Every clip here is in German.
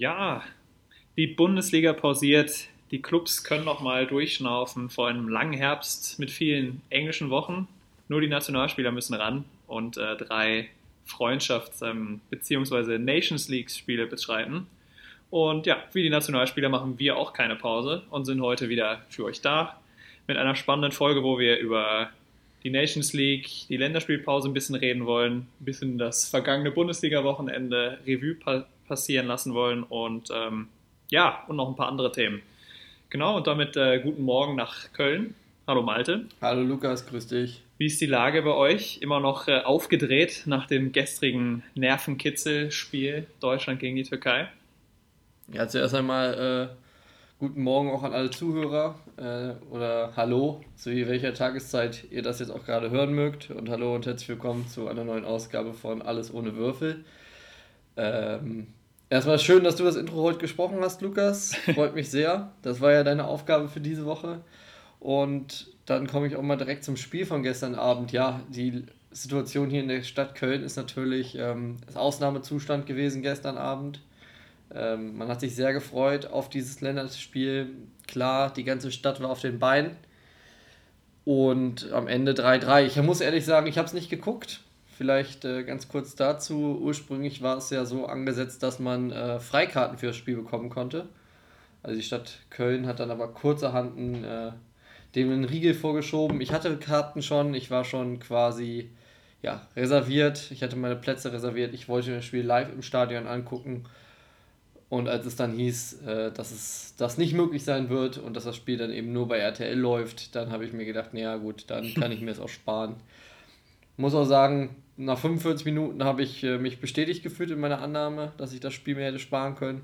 Ja, die Bundesliga pausiert, die Clubs können noch mal durchschnaufen vor einem langen Herbst mit vielen englischen Wochen. Nur die Nationalspieler müssen ran und äh, drei Freundschafts- ähm, bzw. Nations League-Spiele beschreiten. Und ja, wie die Nationalspieler machen wir auch keine Pause und sind heute wieder für euch da mit einer spannenden Folge, wo wir über die Nations League, die Länderspielpause ein bisschen reden wollen, ein bisschen das vergangene Bundesliga-Wochenende Revue passieren lassen wollen und ähm, ja, und noch ein paar andere Themen. Genau, und damit äh, guten Morgen nach Köln. Hallo Malte. Hallo Lukas, grüß dich. Wie ist die Lage bei euch? Immer noch äh, aufgedreht nach dem gestrigen Nervenkitzel-Spiel Deutschland gegen die Türkei? Ja, zuerst einmal äh, guten Morgen auch an alle Zuhörer äh, oder Hallo, zu welcher Tageszeit ihr das jetzt auch gerade hören mögt. Und Hallo und herzlich willkommen zu einer neuen Ausgabe von Alles ohne Würfel. Ähm, erstmal schön, dass du das Intro heute gesprochen hast, Lukas. Freut mich sehr. Das war ja deine Aufgabe für diese Woche. Und dann komme ich auch mal direkt zum Spiel von gestern Abend. Ja, die Situation hier in der Stadt Köln ist natürlich ähm, Ausnahmezustand gewesen gestern Abend. Ähm, man hat sich sehr gefreut auf dieses Länderspiel. Klar, die ganze Stadt war auf den Beinen. Und am Ende 3-3. Ich muss ehrlich sagen, ich habe es nicht geguckt. Vielleicht äh, ganz kurz dazu. Ursprünglich war es ja so angesetzt, dass man äh, Freikarten für das Spiel bekommen konnte. Also die Stadt Köln hat dann aber kurzerhand einen, äh, dem einen Riegel vorgeschoben. Ich hatte Karten schon, ich war schon quasi ja, reserviert. Ich hatte meine Plätze reserviert. Ich wollte das Spiel live im Stadion angucken. Und als es dann hieß, äh, dass es das nicht möglich sein wird und dass das Spiel dann eben nur bei RTL läuft, dann habe ich mir gedacht, naja gut, dann kann ich mir es auch sparen. Muss auch sagen, nach 45 Minuten habe ich äh, mich bestätigt gefühlt in meiner Annahme, dass ich das Spiel mir hätte sparen können.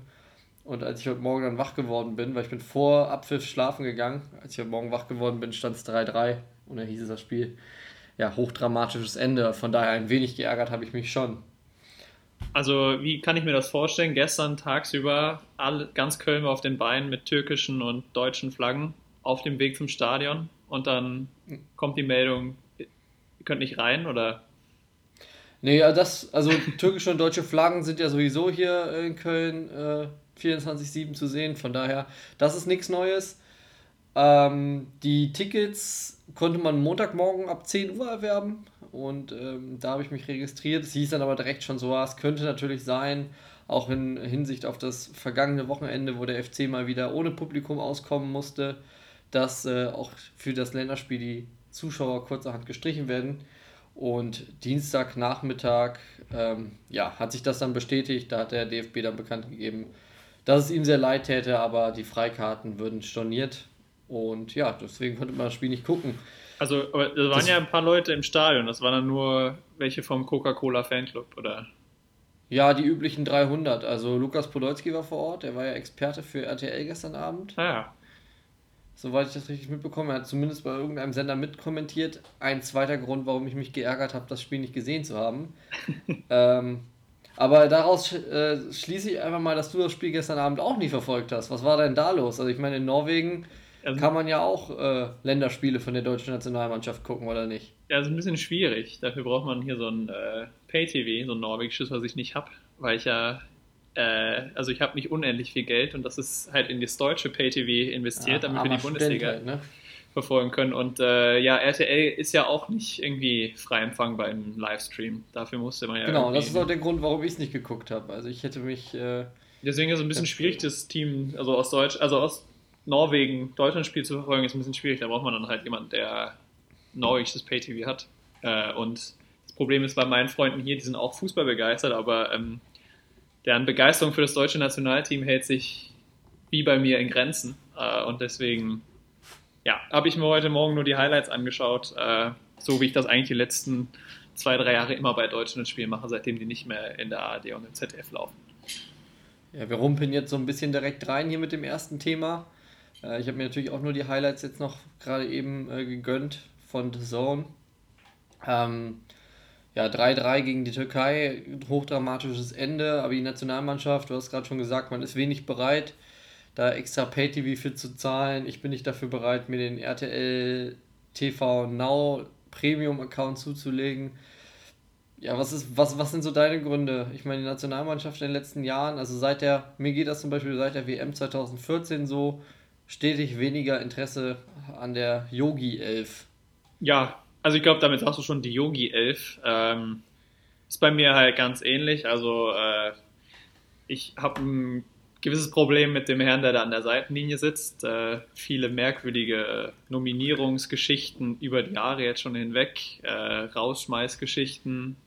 Und als ich heute Morgen dann wach geworden bin, weil ich bin vor Abpfiff schlafen gegangen, als ich heute Morgen wach geworden bin, stand es 3-3 und dann hieß es das Spiel, ja, hochdramatisches Ende. Von daher ein wenig geärgert habe ich mich schon. Also, wie kann ich mir das vorstellen? Gestern tagsüber alle, ganz Köln war auf den Beinen mit türkischen und deutschen Flaggen auf dem Weg zum Stadion und dann kommt die Meldung, ihr könnt nicht rein oder? Nee, das, also türkische und deutsche Flaggen sind ja sowieso hier in Köln äh, 24-7 zu sehen, von daher, das ist nichts Neues. Ähm, die Tickets konnte man Montagmorgen ab 10 Uhr erwerben und ähm, da habe ich mich registriert. Es hieß dann aber direkt schon so, ah, es könnte natürlich sein, auch in Hinsicht auf das vergangene Wochenende, wo der FC mal wieder ohne Publikum auskommen musste, dass äh, auch für das Länderspiel die Zuschauer kurzerhand gestrichen werden. Und Dienstagnachmittag ähm, ja, hat sich das dann bestätigt. Da hat der DFB dann bekannt gegeben, dass es ihm sehr leid täte, aber die Freikarten würden storniert. Und ja, deswegen konnte man das Spiel nicht gucken. Also, aber da waren das, ja ein paar Leute im Stadion. Das waren dann nur welche vom Coca-Cola Fanclub, oder? Ja, die üblichen 300. Also, Lukas Podolski war vor Ort. Der war ja Experte für RTL gestern Abend. Ah, ja. Soweit ich das richtig mitbekomme, er hat zumindest bei irgendeinem Sender mitkommentiert. Ein zweiter Grund, warum ich mich geärgert habe, das Spiel nicht gesehen zu haben. ähm, aber daraus äh, schließe ich einfach mal, dass du das Spiel gestern Abend auch nie verfolgt hast. Was war denn da los? Also ich meine, in Norwegen also, kann man ja auch äh, Länderspiele von der deutschen Nationalmannschaft gucken, oder nicht? Ja, ist ein bisschen schwierig. Dafür braucht man hier so ein äh, Pay-TV, so ein norwegisches, was ich nicht habe, weil ich ja, äh, also ich habe nicht unendlich viel Geld und das ist halt in das deutsche Pay-TV investiert, ja, damit wir die Bundesliga halt, ne? verfolgen können. Und äh, ja, RTL ist ja auch nicht irgendwie frei empfangbar im Livestream. Dafür musste man ja. Genau, das ist auch der Grund, warum ich es nicht geguckt habe. Also ich hätte mich. Äh, Deswegen ist es ein bisschen schwierig, das Team, also aus Deutsch, also aus Norwegen Deutschland-Spiel zu verfolgen, ist ein bisschen schwierig. Da braucht man dann halt jemanden, der norwegisches Pay-TV hat. Äh, und das Problem ist bei meinen Freunden hier, die sind auch Fußball begeistert, aber ähm, deren Begeisterung für das deutsche Nationalteam hält sich wie bei mir in Grenzen. Äh, und deswegen, ja, habe ich mir heute Morgen nur die Highlights angeschaut, äh, so wie ich das eigentlich die letzten zwei, drei Jahre immer bei deutschen Spielen mache, seitdem die nicht mehr in der ARD und im ZDF laufen. Ja, wir rumpeln jetzt so ein bisschen direkt rein hier mit dem ersten Thema. Äh, ich habe mir natürlich auch nur die Highlights jetzt noch gerade eben äh, gegönnt von The Zone. Ähm, ja, 3-3 gegen die Türkei, hochdramatisches Ende, aber die Nationalmannschaft, du hast gerade schon gesagt, man ist wenig bereit, da extra Pay-TV für zu zahlen. Ich bin nicht dafür bereit, mir den RTL TV Now Premium-Account zuzulegen. Ja, was, ist, was, was sind so deine Gründe? Ich meine, die Nationalmannschaft in den letzten Jahren, also seit der, mir geht das zum Beispiel seit der WM 2014 so, stetig weniger Interesse an der Yogi 11. Ja, also ich glaube, damit hast du schon die Yogi 11. Ähm, ist bei mir halt ganz ähnlich. Also äh, ich habe ein gewisses Problem mit dem Herrn, der da an der Seitenlinie sitzt. Äh, viele merkwürdige Nominierungsgeschichten über die Jahre jetzt schon hinweg, äh, Rausschmeißgeschichten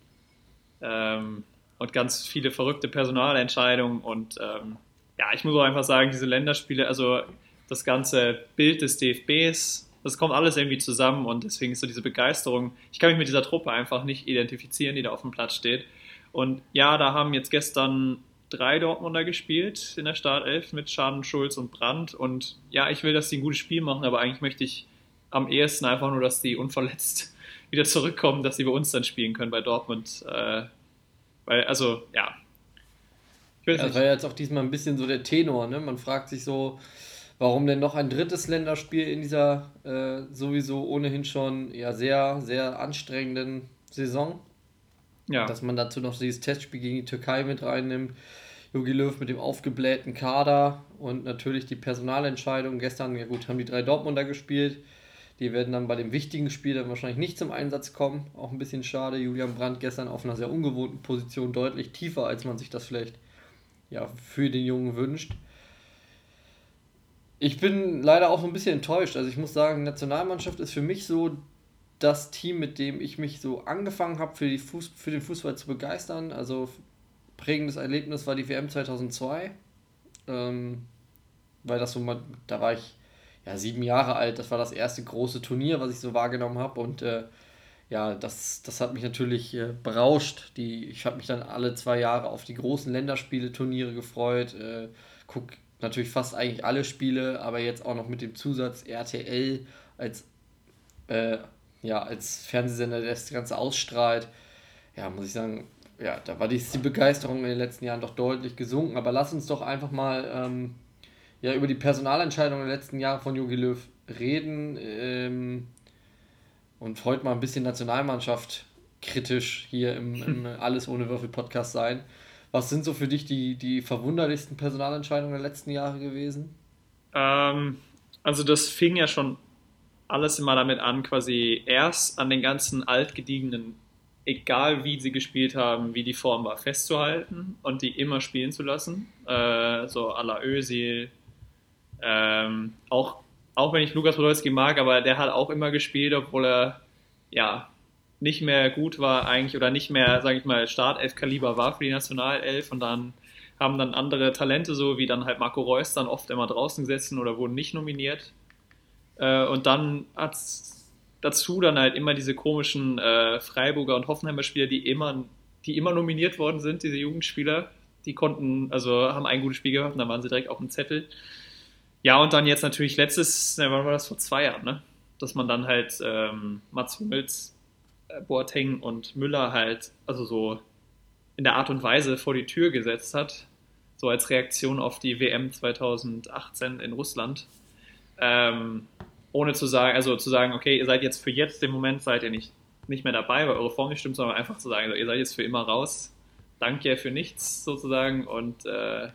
ähm, und ganz viele verrückte Personalentscheidungen. Und ähm, ja, ich muss auch einfach sagen, diese Länderspiele, also das ganze Bild des DFBs, das kommt alles irgendwie zusammen und deswegen ist so diese Begeisterung. Ich kann mich mit dieser Truppe einfach nicht identifizieren, die da auf dem Platz steht. Und ja, da haben jetzt gestern drei Dortmunder gespielt in der Startelf mit Schaden, Schulz und Brandt. Und ja, ich will, dass die ein gutes Spiel machen, aber eigentlich möchte ich am ehesten einfach nur, dass die unverletzt wieder zurückkommen, dass sie bei uns dann spielen können bei Dortmund. Äh, weil, also, ja. ja das war ja jetzt auch diesmal ein bisschen so der Tenor, ne? Man fragt sich so, warum denn noch ein drittes Länderspiel in dieser äh, sowieso ohnehin schon ja sehr, sehr anstrengenden Saison. Ja. Dass man dazu noch dieses Testspiel gegen die Türkei mit reinnimmt. Jogi Löw mit dem aufgeblähten Kader und natürlich die Personalentscheidung. Gestern, ja gut, haben die drei Dortmunder gespielt. Die werden dann bei dem wichtigen Spiel dann wahrscheinlich nicht zum Einsatz kommen. Auch ein bisschen schade. Julian Brandt gestern auf einer sehr ungewohnten Position, deutlich tiefer, als man sich das vielleicht ja, für den Jungen wünscht. Ich bin leider auch so ein bisschen enttäuscht. Also ich muss sagen, Nationalmannschaft ist für mich so das Team, mit dem ich mich so angefangen habe, für, für den Fußball zu begeistern. Also prägendes Erlebnis war die WM 2002. Ähm, weil das so mal, da war ich ja sieben Jahre alt. Das war das erste große Turnier, was ich so wahrgenommen habe. Und äh, ja, das, das hat mich natürlich äh, berauscht. Die, ich habe mich dann alle zwei Jahre auf die großen Länderspiele-Turniere gefreut. Äh, guck natürlich fast eigentlich alle Spiele, aber jetzt auch noch mit dem Zusatz RTL als äh, ja, als Fernsehsender, der das Ganze ausstrahlt, ja, muss ich sagen, ja, da war die, die Begeisterung in den letzten Jahren doch deutlich gesunken. Aber lass uns doch einfach mal ähm, ja, über die Personalentscheidungen der letzten Jahre von Jogi Löw reden ähm, und heute mal ein bisschen Nationalmannschaft kritisch hier im, im Alles ohne Würfel Podcast sein. Was sind so für dich die, die verwunderlichsten Personalentscheidungen der letzten Jahre gewesen? Ähm, also das fing ja schon alles immer damit an, quasi erst an den ganzen altgediegenen, egal wie sie gespielt haben, wie die Form war, festzuhalten und die immer spielen zu lassen. Äh, so à la Özil. Ähm, auch, auch wenn ich Lukas Podolski mag, aber der hat auch immer gespielt, obwohl er ja nicht mehr gut war eigentlich oder nicht mehr, sage ich mal, Startelf-Kaliber war für die Nationalelf und dann haben dann andere Talente, so wie dann halt Marco Reus, dann oft immer draußen gesessen oder wurden nicht nominiert. Äh, und dann hat es dazu dann halt immer diese komischen äh, Freiburger und Hoffenheimer Spieler, die immer, die immer nominiert worden sind, diese Jugendspieler. Die konnten, also haben ein gutes Spiel gehabt und dann waren sie direkt auf dem Zettel. Ja, und dann jetzt natürlich letztes, wann war das vor zwei Jahren, ne? Dass man dann halt ähm, Mats Hummels, Boateng und Müller halt, also so in der Art und Weise vor die Tür gesetzt hat, so als Reaktion auf die WM 2018 in Russland. Ähm, ohne zu sagen, also zu sagen, okay, ihr seid jetzt für jetzt den Moment seid ihr nicht, nicht mehr dabei, weil eure Form nicht stimmt, sondern einfach zu sagen, also ihr seid jetzt für immer raus. Danke für nichts sozusagen. Und äh,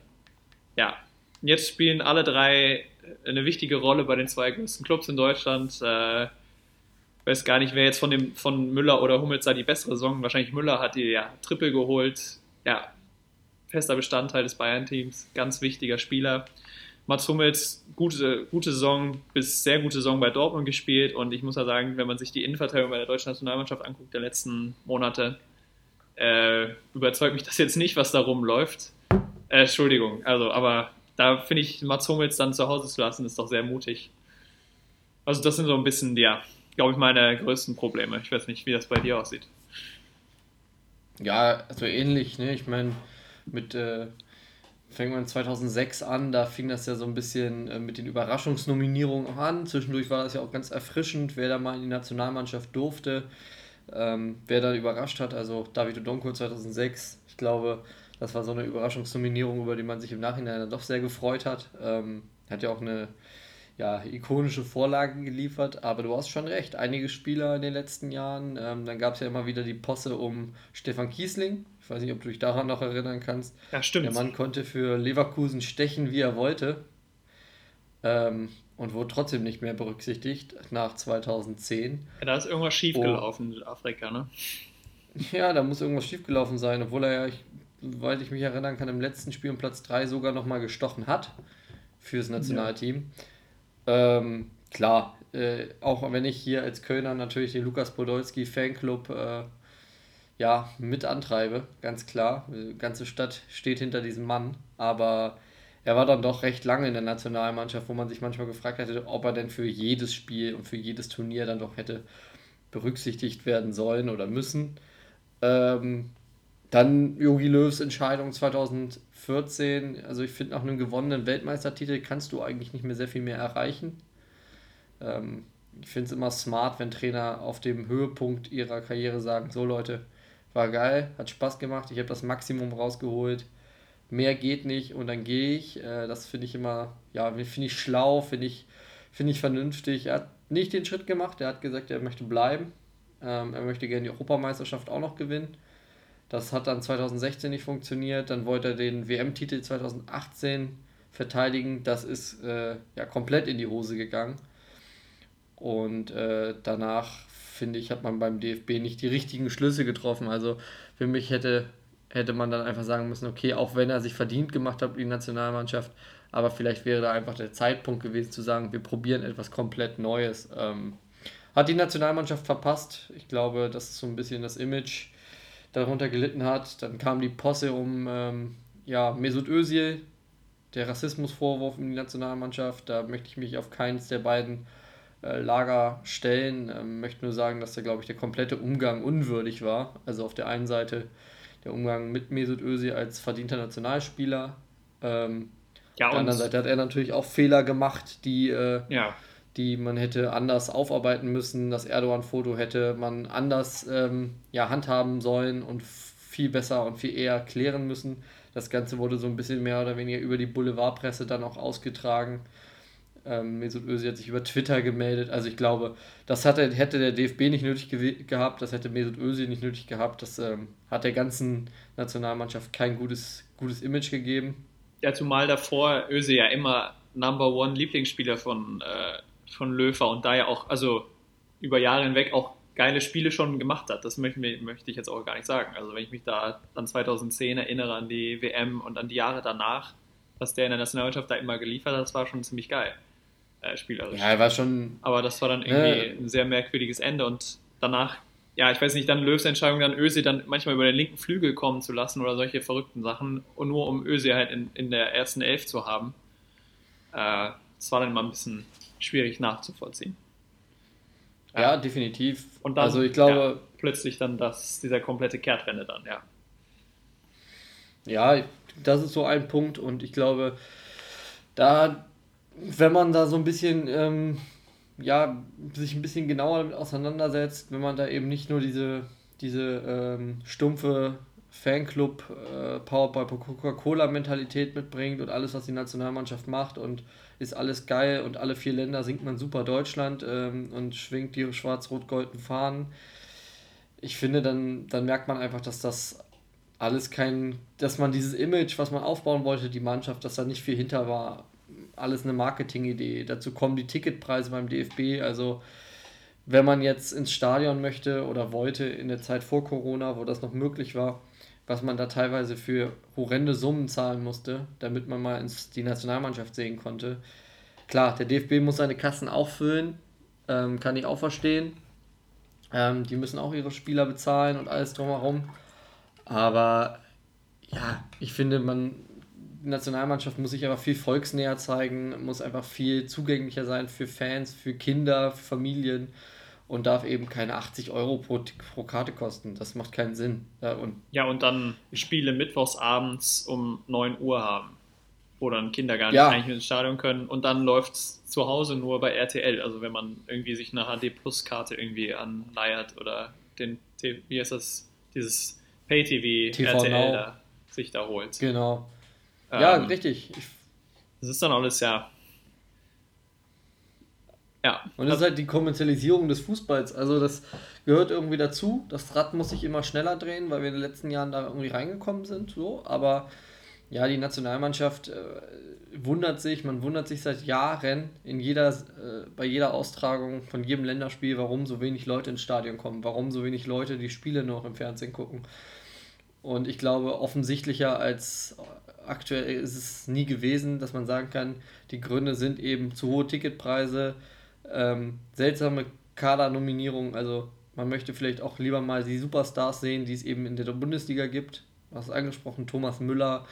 ja, jetzt spielen alle drei eine wichtige Rolle bei den zwei größten Clubs in Deutschland. Äh, weiß gar nicht, wer jetzt von dem von Müller oder Hummels da die bessere Saison. Wahrscheinlich Müller hat die ja Triple geholt. Ja, fester Bestandteil des Bayern-Teams, ganz wichtiger Spieler. Mats Hummels, gute, gute Saison bis sehr gute Saison bei Dortmund gespielt und ich muss ja sagen, wenn man sich die Innenverteidigung bei der deutschen Nationalmannschaft anguckt der letzten Monate, äh, überzeugt mich das jetzt nicht, was da rumläuft. Äh, Entschuldigung, also, aber da finde ich, Mats Hummels dann zu Hause zu lassen, ist doch sehr mutig. Also, das sind so ein bisschen, ja, glaube ich, meine größten Probleme. Ich weiß nicht, wie das bei dir aussieht. Ja, also ähnlich, ne? Ich meine, mit äh, fängt man 2006 an, da fing das ja so ein bisschen äh, mit den Überraschungsnominierungen an. Zwischendurch war das ja auch ganz erfrischend, wer da mal in die Nationalmannschaft durfte, ähm, wer da überrascht hat. Also David Odonko 2006, ich glaube, das war so eine Überraschungsnominierung, über die man sich im Nachhinein dann doch sehr gefreut hat. Ähm, hat ja auch eine ja, ikonische Vorlagen geliefert, aber du hast schon recht, einige Spieler in den letzten Jahren, ähm, dann gab es ja immer wieder die Posse um Stefan Kiesling, ich weiß nicht, ob du dich daran noch erinnern kannst. Ja, stimmt. Der Mann konnte für Leverkusen stechen, wie er wollte ähm, und wurde trotzdem nicht mehr berücksichtigt nach 2010. Ja, da ist irgendwas schiefgelaufen oh. in Südafrika, ne? Ja, da muss irgendwas schiefgelaufen sein, obwohl er ja, ich, soweit ich mich erinnern kann, im letzten Spiel um Platz 3 sogar nochmal gestochen hat fürs Nationalteam. Ja. Ähm, klar, äh, auch wenn ich hier als Kölner natürlich den Lukas Podolski Fanclub äh, ja, mit antreibe, ganz klar. Die ganze Stadt steht hinter diesem Mann, aber er war dann doch recht lange in der Nationalmannschaft, wo man sich manchmal gefragt hätte, ob er denn für jedes Spiel und für jedes Turnier dann doch hätte berücksichtigt werden sollen oder müssen. Ähm, dann Jogi Löws Entscheidung 2014. Also ich finde, nach einem gewonnenen Weltmeistertitel kannst du eigentlich nicht mehr sehr viel mehr erreichen. Ähm, ich finde es immer smart, wenn Trainer auf dem Höhepunkt ihrer Karriere sagen, so Leute, war geil, hat Spaß gemacht, ich habe das Maximum rausgeholt, mehr geht nicht und dann gehe ich. Äh, das finde ich immer, ja, finde ich schlau, finde ich, find ich vernünftig. Er hat nicht den Schritt gemacht, er hat gesagt, er möchte bleiben. Ähm, er möchte gerne die Europameisterschaft auch noch gewinnen. Das hat dann 2016 nicht funktioniert. Dann wollte er den WM-Titel 2018 verteidigen. Das ist äh, ja komplett in die Hose gegangen. Und äh, danach, finde ich, hat man beim DFB nicht die richtigen Schlüsse getroffen. Also für mich hätte, hätte man dann einfach sagen müssen, okay, auch wenn er sich verdient gemacht hat, die Nationalmannschaft, aber vielleicht wäre da einfach der Zeitpunkt gewesen zu sagen, wir probieren etwas komplett Neues. Ähm, hat die Nationalmannschaft verpasst. Ich glaube, das ist so ein bisschen das Image darunter gelitten hat. Dann kam die Posse um ähm, ja, Mesut Özil, der Rassismusvorwurf in die Nationalmannschaft. Da möchte ich mich auf keins der beiden äh, Lager stellen. Ähm, möchte nur sagen, dass da, glaube ich, der komplette Umgang unwürdig war. Also auf der einen Seite der Umgang mit Mesut Özil als verdienter Nationalspieler. Ähm, ja, auf der anderen Seite hat er natürlich auch Fehler gemacht, die, äh, ja. Die man hätte anders aufarbeiten müssen. Das Erdogan-Foto hätte man anders ähm, ja, handhaben sollen und viel besser und viel eher klären müssen. Das Ganze wurde so ein bisschen mehr oder weniger über die Boulevardpresse dann auch ausgetragen. Ähm, Mesut Özil hat sich über Twitter gemeldet. Also ich glaube, das hatte, hätte der DFB nicht nötig gehabt, das hätte Mesut Özil nicht nötig gehabt. Das ähm, hat der ganzen Nationalmannschaft kein gutes, gutes Image gegeben. Ja, zumal davor Özil ja immer Number One Lieblingsspieler von, äh, von Löfer und da ja auch, also über Jahre hinweg auch geile Spiele schon gemacht hat. Das möchte, möchte ich jetzt auch gar nicht sagen. Also wenn ich mich da an 2010 erinnere, an die WM und an die Jahre danach, was der in der Nationalmannschaft da immer geliefert hat, das war schon ziemlich geil äh, spielerisch. Ja, war schon. Aber das war dann irgendwie ne? ein sehr merkwürdiges Ende und danach, ja, ich weiß nicht, dann Löws Entscheidung, dann Öse dann manchmal über den linken Flügel kommen zu lassen oder solche verrückten Sachen und nur um Öse halt in, in der ersten Elf zu haben. Äh, das war dann mal ein bisschen schwierig nachzuvollziehen. Ja, definitiv. Und dann, also ich glaube, ja, plötzlich dann das, dieser komplette Kehrtwende dann, ja. Ja, das ist so ein Punkt und ich glaube, da wenn man da so ein bisschen, ähm, ja, sich ein bisschen genauer damit auseinandersetzt, wenn man da eben nicht nur diese, diese ähm, stumpfe Fanclub äh, Powered by Coca-Cola Mentalität mitbringt und alles, was die Nationalmannschaft macht und ist alles geil und alle vier Länder singt man super Deutschland ähm, und schwingt die schwarz-rot-goldenen Fahnen. Ich finde, dann, dann merkt man einfach, dass das alles kein, dass man dieses Image, was man aufbauen wollte, die Mannschaft, dass da nicht viel hinter war, alles eine Marketingidee. Dazu kommen die Ticketpreise beim DFB. Also wenn man jetzt ins Stadion möchte oder wollte in der Zeit vor Corona, wo das noch möglich war, was man da teilweise für horrende Summen zahlen musste, damit man mal ins, die Nationalmannschaft sehen konnte. Klar, der DFB muss seine Kassen auch füllen, ähm, kann ich auch verstehen. Ähm, die müssen auch ihre Spieler bezahlen und alles drumherum. Aber ja, ich finde, man, die Nationalmannschaft muss sich aber viel volksnäher zeigen, muss einfach viel zugänglicher sein für Fans, für Kinder, für Familien und darf eben keine 80 Euro pro, pro Karte kosten. Das macht keinen Sinn. Ja und, ja, und dann Spiele mittwochs abends um 9 Uhr haben, wo dann Kinder gar nicht ja. eigentlich ins Stadion können und dann läuft es zu Hause nur bei RTL. Also wenn man irgendwie sich eine HD Plus Karte irgendwie anleiert oder den, wie heißt das, dieses Pay-TV RTL da, sich da holt. Genau. Ja, ähm, richtig. das ist dann alles ja. Ja. Und das ist halt die Kommerzialisierung des Fußballs. Also das gehört irgendwie dazu. Das Rad muss sich immer schneller drehen, weil wir in den letzten Jahren da irgendwie reingekommen sind. So. Aber ja, die Nationalmannschaft äh, wundert sich, man wundert sich seit Jahren in jeder, äh, bei jeder Austragung von jedem Länderspiel, warum so wenig Leute ins Stadion kommen, warum so wenig Leute die Spiele noch im Fernsehen gucken. Und ich glaube, offensichtlicher als aktuell ist es nie gewesen, dass man sagen kann, die Gründe sind eben zu hohe Ticketpreise, ähm, seltsame Kadernominierungen. Also man möchte vielleicht auch lieber mal die Superstars sehen, die es eben in der Bundesliga gibt. Hast angesprochen, Thomas Müller,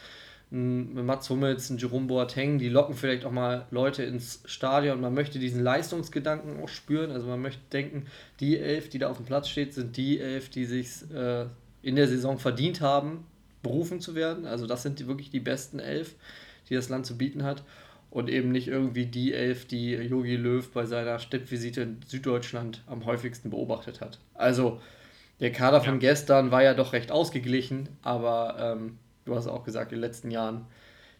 Mats Hummels, ein Jerome Boateng, die locken vielleicht auch mal Leute ins Stadion. Man möchte diesen Leistungsgedanken auch spüren. Also man möchte denken, die elf, die da auf dem Platz steht, sind die elf, die sich äh, in der Saison verdient haben, berufen zu werden. Also das sind die, wirklich die besten elf, die das Land zu bieten hat. Und eben nicht irgendwie die elf, die Yogi Löw bei seiner Steppvisite in Süddeutschland am häufigsten beobachtet hat. Also der Kader ja. von gestern war ja doch recht ausgeglichen, aber ähm, du hast auch gesagt, in den letzten Jahren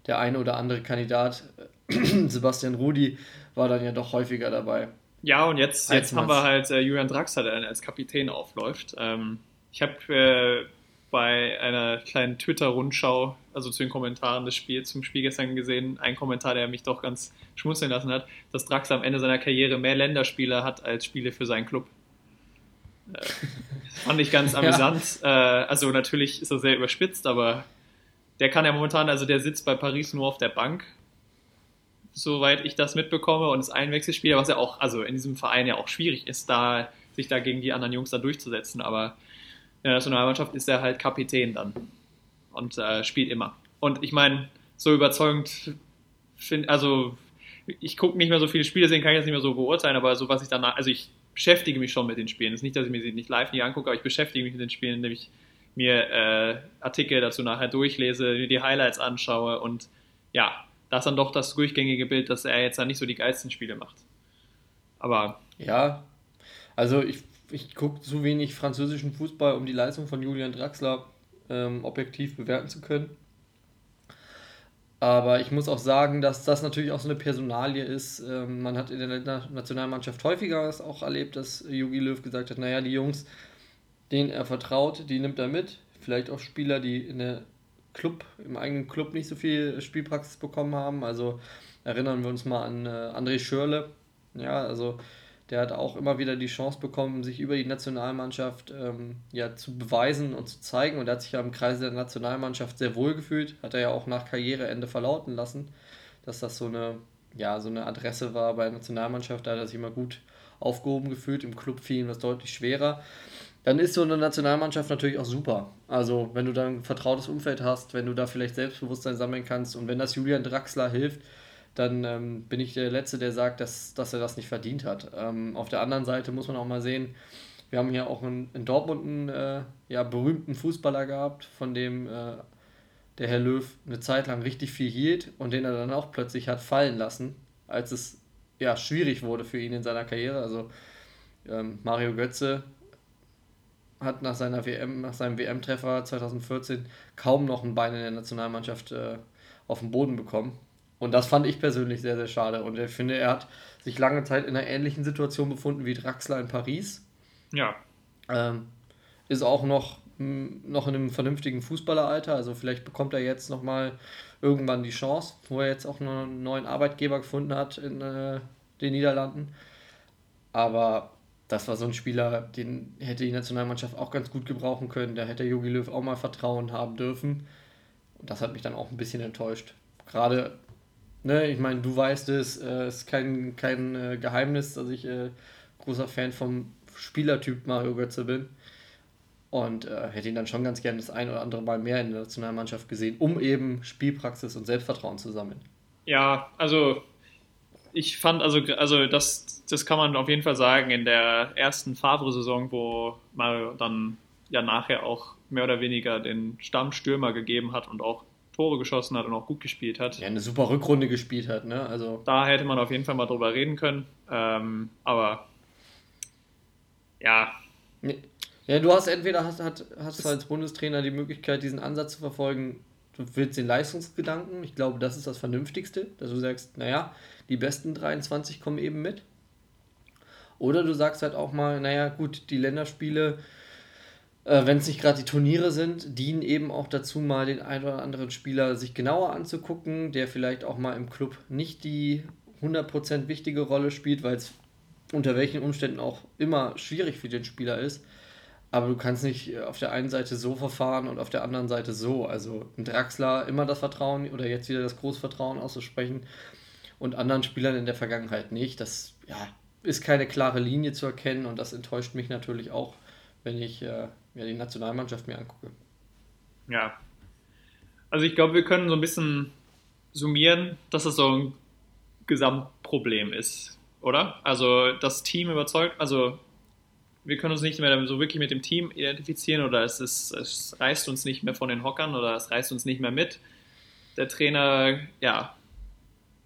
der eine oder andere Kandidat, Sebastian Rudi, war dann ja doch häufiger dabei. Ja, und jetzt, jetzt haben wir halt äh, Julian Draxler, der als Kapitän aufläuft. Ähm, ich habe äh, bei einer kleinen Twitter-Rundschau, also zu den Kommentaren des Spiels, zum Spiel gestern gesehen, einen Kommentar, der mich doch ganz schmunzeln lassen hat, dass Draxler am Ende seiner Karriere mehr Länderspiele hat als Spiele für seinen Club. Äh, fand ich ganz amüsant. Ja. Äh, also natürlich ist er sehr überspitzt, aber der kann ja momentan, also der sitzt bei Paris nur auf der Bank, soweit ich das mitbekomme, und ist Einwechselspieler, was ja auch, also in diesem Verein ja auch schwierig ist, da sich da gegen die anderen Jungs da durchzusetzen. Aber in der Nationalmannschaft ist er halt Kapitän dann und äh, spielt immer. Und ich meine, so überzeugend finde, also ich gucke nicht mehr so viele Spiele, deswegen kann ich jetzt nicht mehr so beurteilen, aber so was ich danach, also ich beschäftige mich schon mit den Spielen. Es ist nicht, dass ich mir sie nicht live nie angucke, aber ich beschäftige mich mit den Spielen, nämlich mir äh, Artikel dazu nachher durchlese, mir die Highlights anschaue und ja, das ist dann doch das durchgängige Bild, dass er jetzt da nicht so die geilsten Spiele macht. Aber. Ja, also ich, ich gucke zu wenig französischen Fußball, um die Leistung von Julian Draxler ähm, objektiv bewerten zu können. Aber ich muss auch sagen, dass das natürlich auch so eine Personalie ist. Ähm, man hat in der Nationalmannschaft häufiger das auch erlebt, dass Jogi Löw gesagt hat, naja, die Jungs, denen er vertraut, die nimmt er mit. Vielleicht auch Spieler, die in der Club, im eigenen Club nicht so viel Spielpraxis bekommen haben. Also erinnern wir uns mal an äh, André Schörle. Ja, also der hat auch immer wieder die Chance bekommen, sich über die Nationalmannschaft ähm, ja, zu beweisen und zu zeigen. Und er hat sich ja im Kreise der Nationalmannschaft sehr wohl gefühlt. Hat er ja auch nach Karriereende verlauten lassen, dass das so eine, ja, so eine Adresse war bei der Nationalmannschaft. Da hat er sich immer gut aufgehoben gefühlt. Im Club fiel ihm das deutlich schwerer dann ist so eine Nationalmannschaft natürlich auch super. Also, wenn du dann ein vertrautes Umfeld hast, wenn du da vielleicht Selbstbewusstsein sammeln kannst und wenn das Julian Draxler hilft, dann ähm, bin ich der Letzte, der sagt, dass, dass er das nicht verdient hat. Ähm, auf der anderen Seite muss man auch mal sehen, wir haben hier auch in, in Dortmund einen äh, ja, berühmten Fußballer gehabt, von dem äh, der Herr Löw eine Zeit lang richtig viel hielt und den er dann auch plötzlich hat fallen lassen, als es ja, schwierig wurde für ihn in seiner Karriere. Also ähm, Mario Götze hat nach seiner WM, nach seinem WM-Treffer 2014 kaum noch ein Bein in der Nationalmannschaft äh, auf den Boden bekommen. Und das fand ich persönlich sehr, sehr schade. Und ich finde, er hat sich lange Zeit in einer ähnlichen Situation befunden wie Draxler in Paris. Ja. Ähm, ist auch noch, noch in einem vernünftigen Fußballeralter. Also vielleicht bekommt er jetzt nochmal irgendwann die Chance, wo er jetzt auch einen neuen Arbeitgeber gefunden hat in äh, den Niederlanden. Aber das war so ein Spieler, den hätte die Nationalmannschaft auch ganz gut gebrauchen können. Da hätte Jogi Löw auch mal Vertrauen haben dürfen. Und das hat mich dann auch ein bisschen enttäuscht. Gerade, ne, ich meine, du weißt es, äh, ist kein, kein äh, Geheimnis, dass ich äh, großer Fan vom Spielertyp Mario Götze bin. Und äh, hätte ihn dann schon ganz gerne das ein oder andere Mal mehr in der Nationalmannschaft gesehen, um eben Spielpraxis und Selbstvertrauen zu sammeln. Ja, also ich fand, also, also das, das kann man auf jeden Fall sagen, in der ersten Favre-Saison, wo Mario dann ja nachher auch mehr oder weniger den Stammstürmer gegeben hat und auch Tore geschossen hat und auch gut gespielt hat. Ja, eine super Rückrunde gespielt hat, ne? Also da hätte man auf jeden Fall mal drüber reden können. Ähm, aber ja. Ja, du hast entweder hast, hast, hast du als Bundestrainer die Möglichkeit, diesen Ansatz zu verfolgen, du willst den Leistungsgedanken, ich glaube, das ist das Vernünftigste, dass du sagst, naja, die besten 23 kommen eben mit. Oder du sagst halt auch mal, naja, gut, die Länderspiele, äh, wenn es nicht gerade die Turniere sind, dienen eben auch dazu, mal den einen oder anderen Spieler sich genauer anzugucken, der vielleicht auch mal im Club nicht die 100% wichtige Rolle spielt, weil es unter welchen Umständen auch immer schwierig für den Spieler ist. Aber du kannst nicht auf der einen Seite so verfahren und auf der anderen Seite so. Also ein Draxler immer das Vertrauen oder jetzt wieder das Großvertrauen auszusprechen und anderen Spielern in der Vergangenheit nicht. Das ja, ist keine klare Linie zu erkennen und das enttäuscht mich natürlich auch, wenn ich äh, mir die Nationalmannschaft mir angucke. Ja. Also ich glaube, wir können so ein bisschen summieren, dass es so ein Gesamtproblem ist, oder? Also das Team überzeugt, also wir können uns nicht mehr so wirklich mit dem Team identifizieren oder es, ist, es reißt uns nicht mehr von den Hockern oder es reißt uns nicht mehr mit. Der Trainer, ja,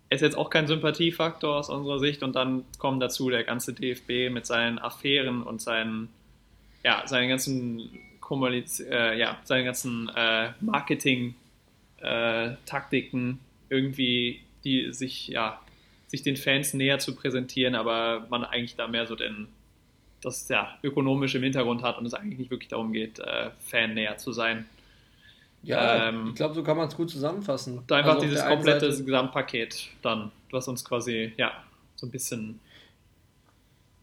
ist jetzt auch kein Sympathiefaktor aus unserer Sicht und dann kommt dazu der ganze DFB mit seinen Affären und seinen, ja, seinen ganzen Kommuniz äh, ja, seinen ganzen äh, Marketing-Taktiken äh, irgendwie, die sich, ja, sich den Fans näher zu präsentieren, aber man eigentlich da mehr so den das ja ökonomisch im Hintergrund hat und es eigentlich nicht wirklich darum geht, äh, Fan näher zu sein. Ja, ähm, ich glaube, so kann man es gut zusammenfassen. Einfach also dieses komplette. Gesamtpaket dann, was uns quasi, ja, so ein bisschen.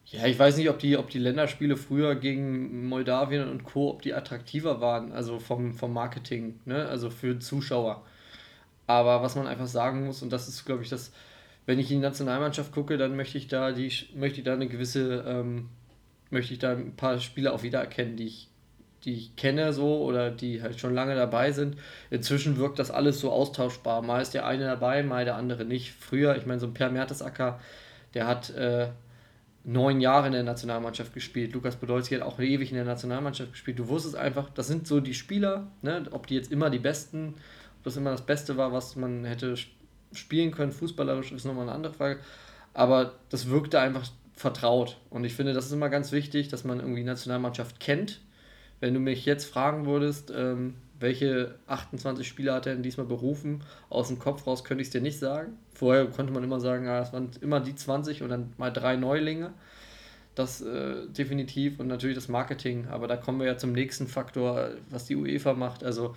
Ja, ich weiß nicht, ob die, ob die Länderspiele früher gegen Moldawien und Co., ob die attraktiver waren, also vom, vom Marketing, ne? also für Zuschauer. Aber was man einfach sagen muss, und das ist, glaube ich, das, wenn ich in die Nationalmannschaft gucke, dann möchte ich da die, möchte ich da eine gewisse ähm, möchte ich da ein paar Spieler auch wiedererkennen, die ich, die ich kenne so oder die halt schon lange dabei sind. Inzwischen wirkt das alles so austauschbar. Mal ist der eine dabei, mal der andere nicht. Früher, ich meine, so ein Per Mertesacker, der hat äh, neun Jahre in der Nationalmannschaft gespielt. Lukas Podolski hat auch ewig in der Nationalmannschaft gespielt. Du wusstest einfach, das sind so die Spieler, ne? ob die jetzt immer die Besten, ob das immer das Beste war, was man hätte spielen können, fußballerisch ist nochmal eine andere Frage. Aber das wirkte einfach vertraut. Und ich finde, das ist immer ganz wichtig, dass man irgendwie Nationalmannschaft kennt. Wenn du mich jetzt fragen würdest, ähm, welche 28 Spieler hat er denn diesmal berufen, aus dem Kopf raus könnte ich es dir nicht sagen. Vorher konnte man immer sagen, ja, es waren immer die 20 und dann mal drei Neulinge. Das äh, definitiv und natürlich das Marketing. Aber da kommen wir ja zum nächsten Faktor, was die UEFA macht. Also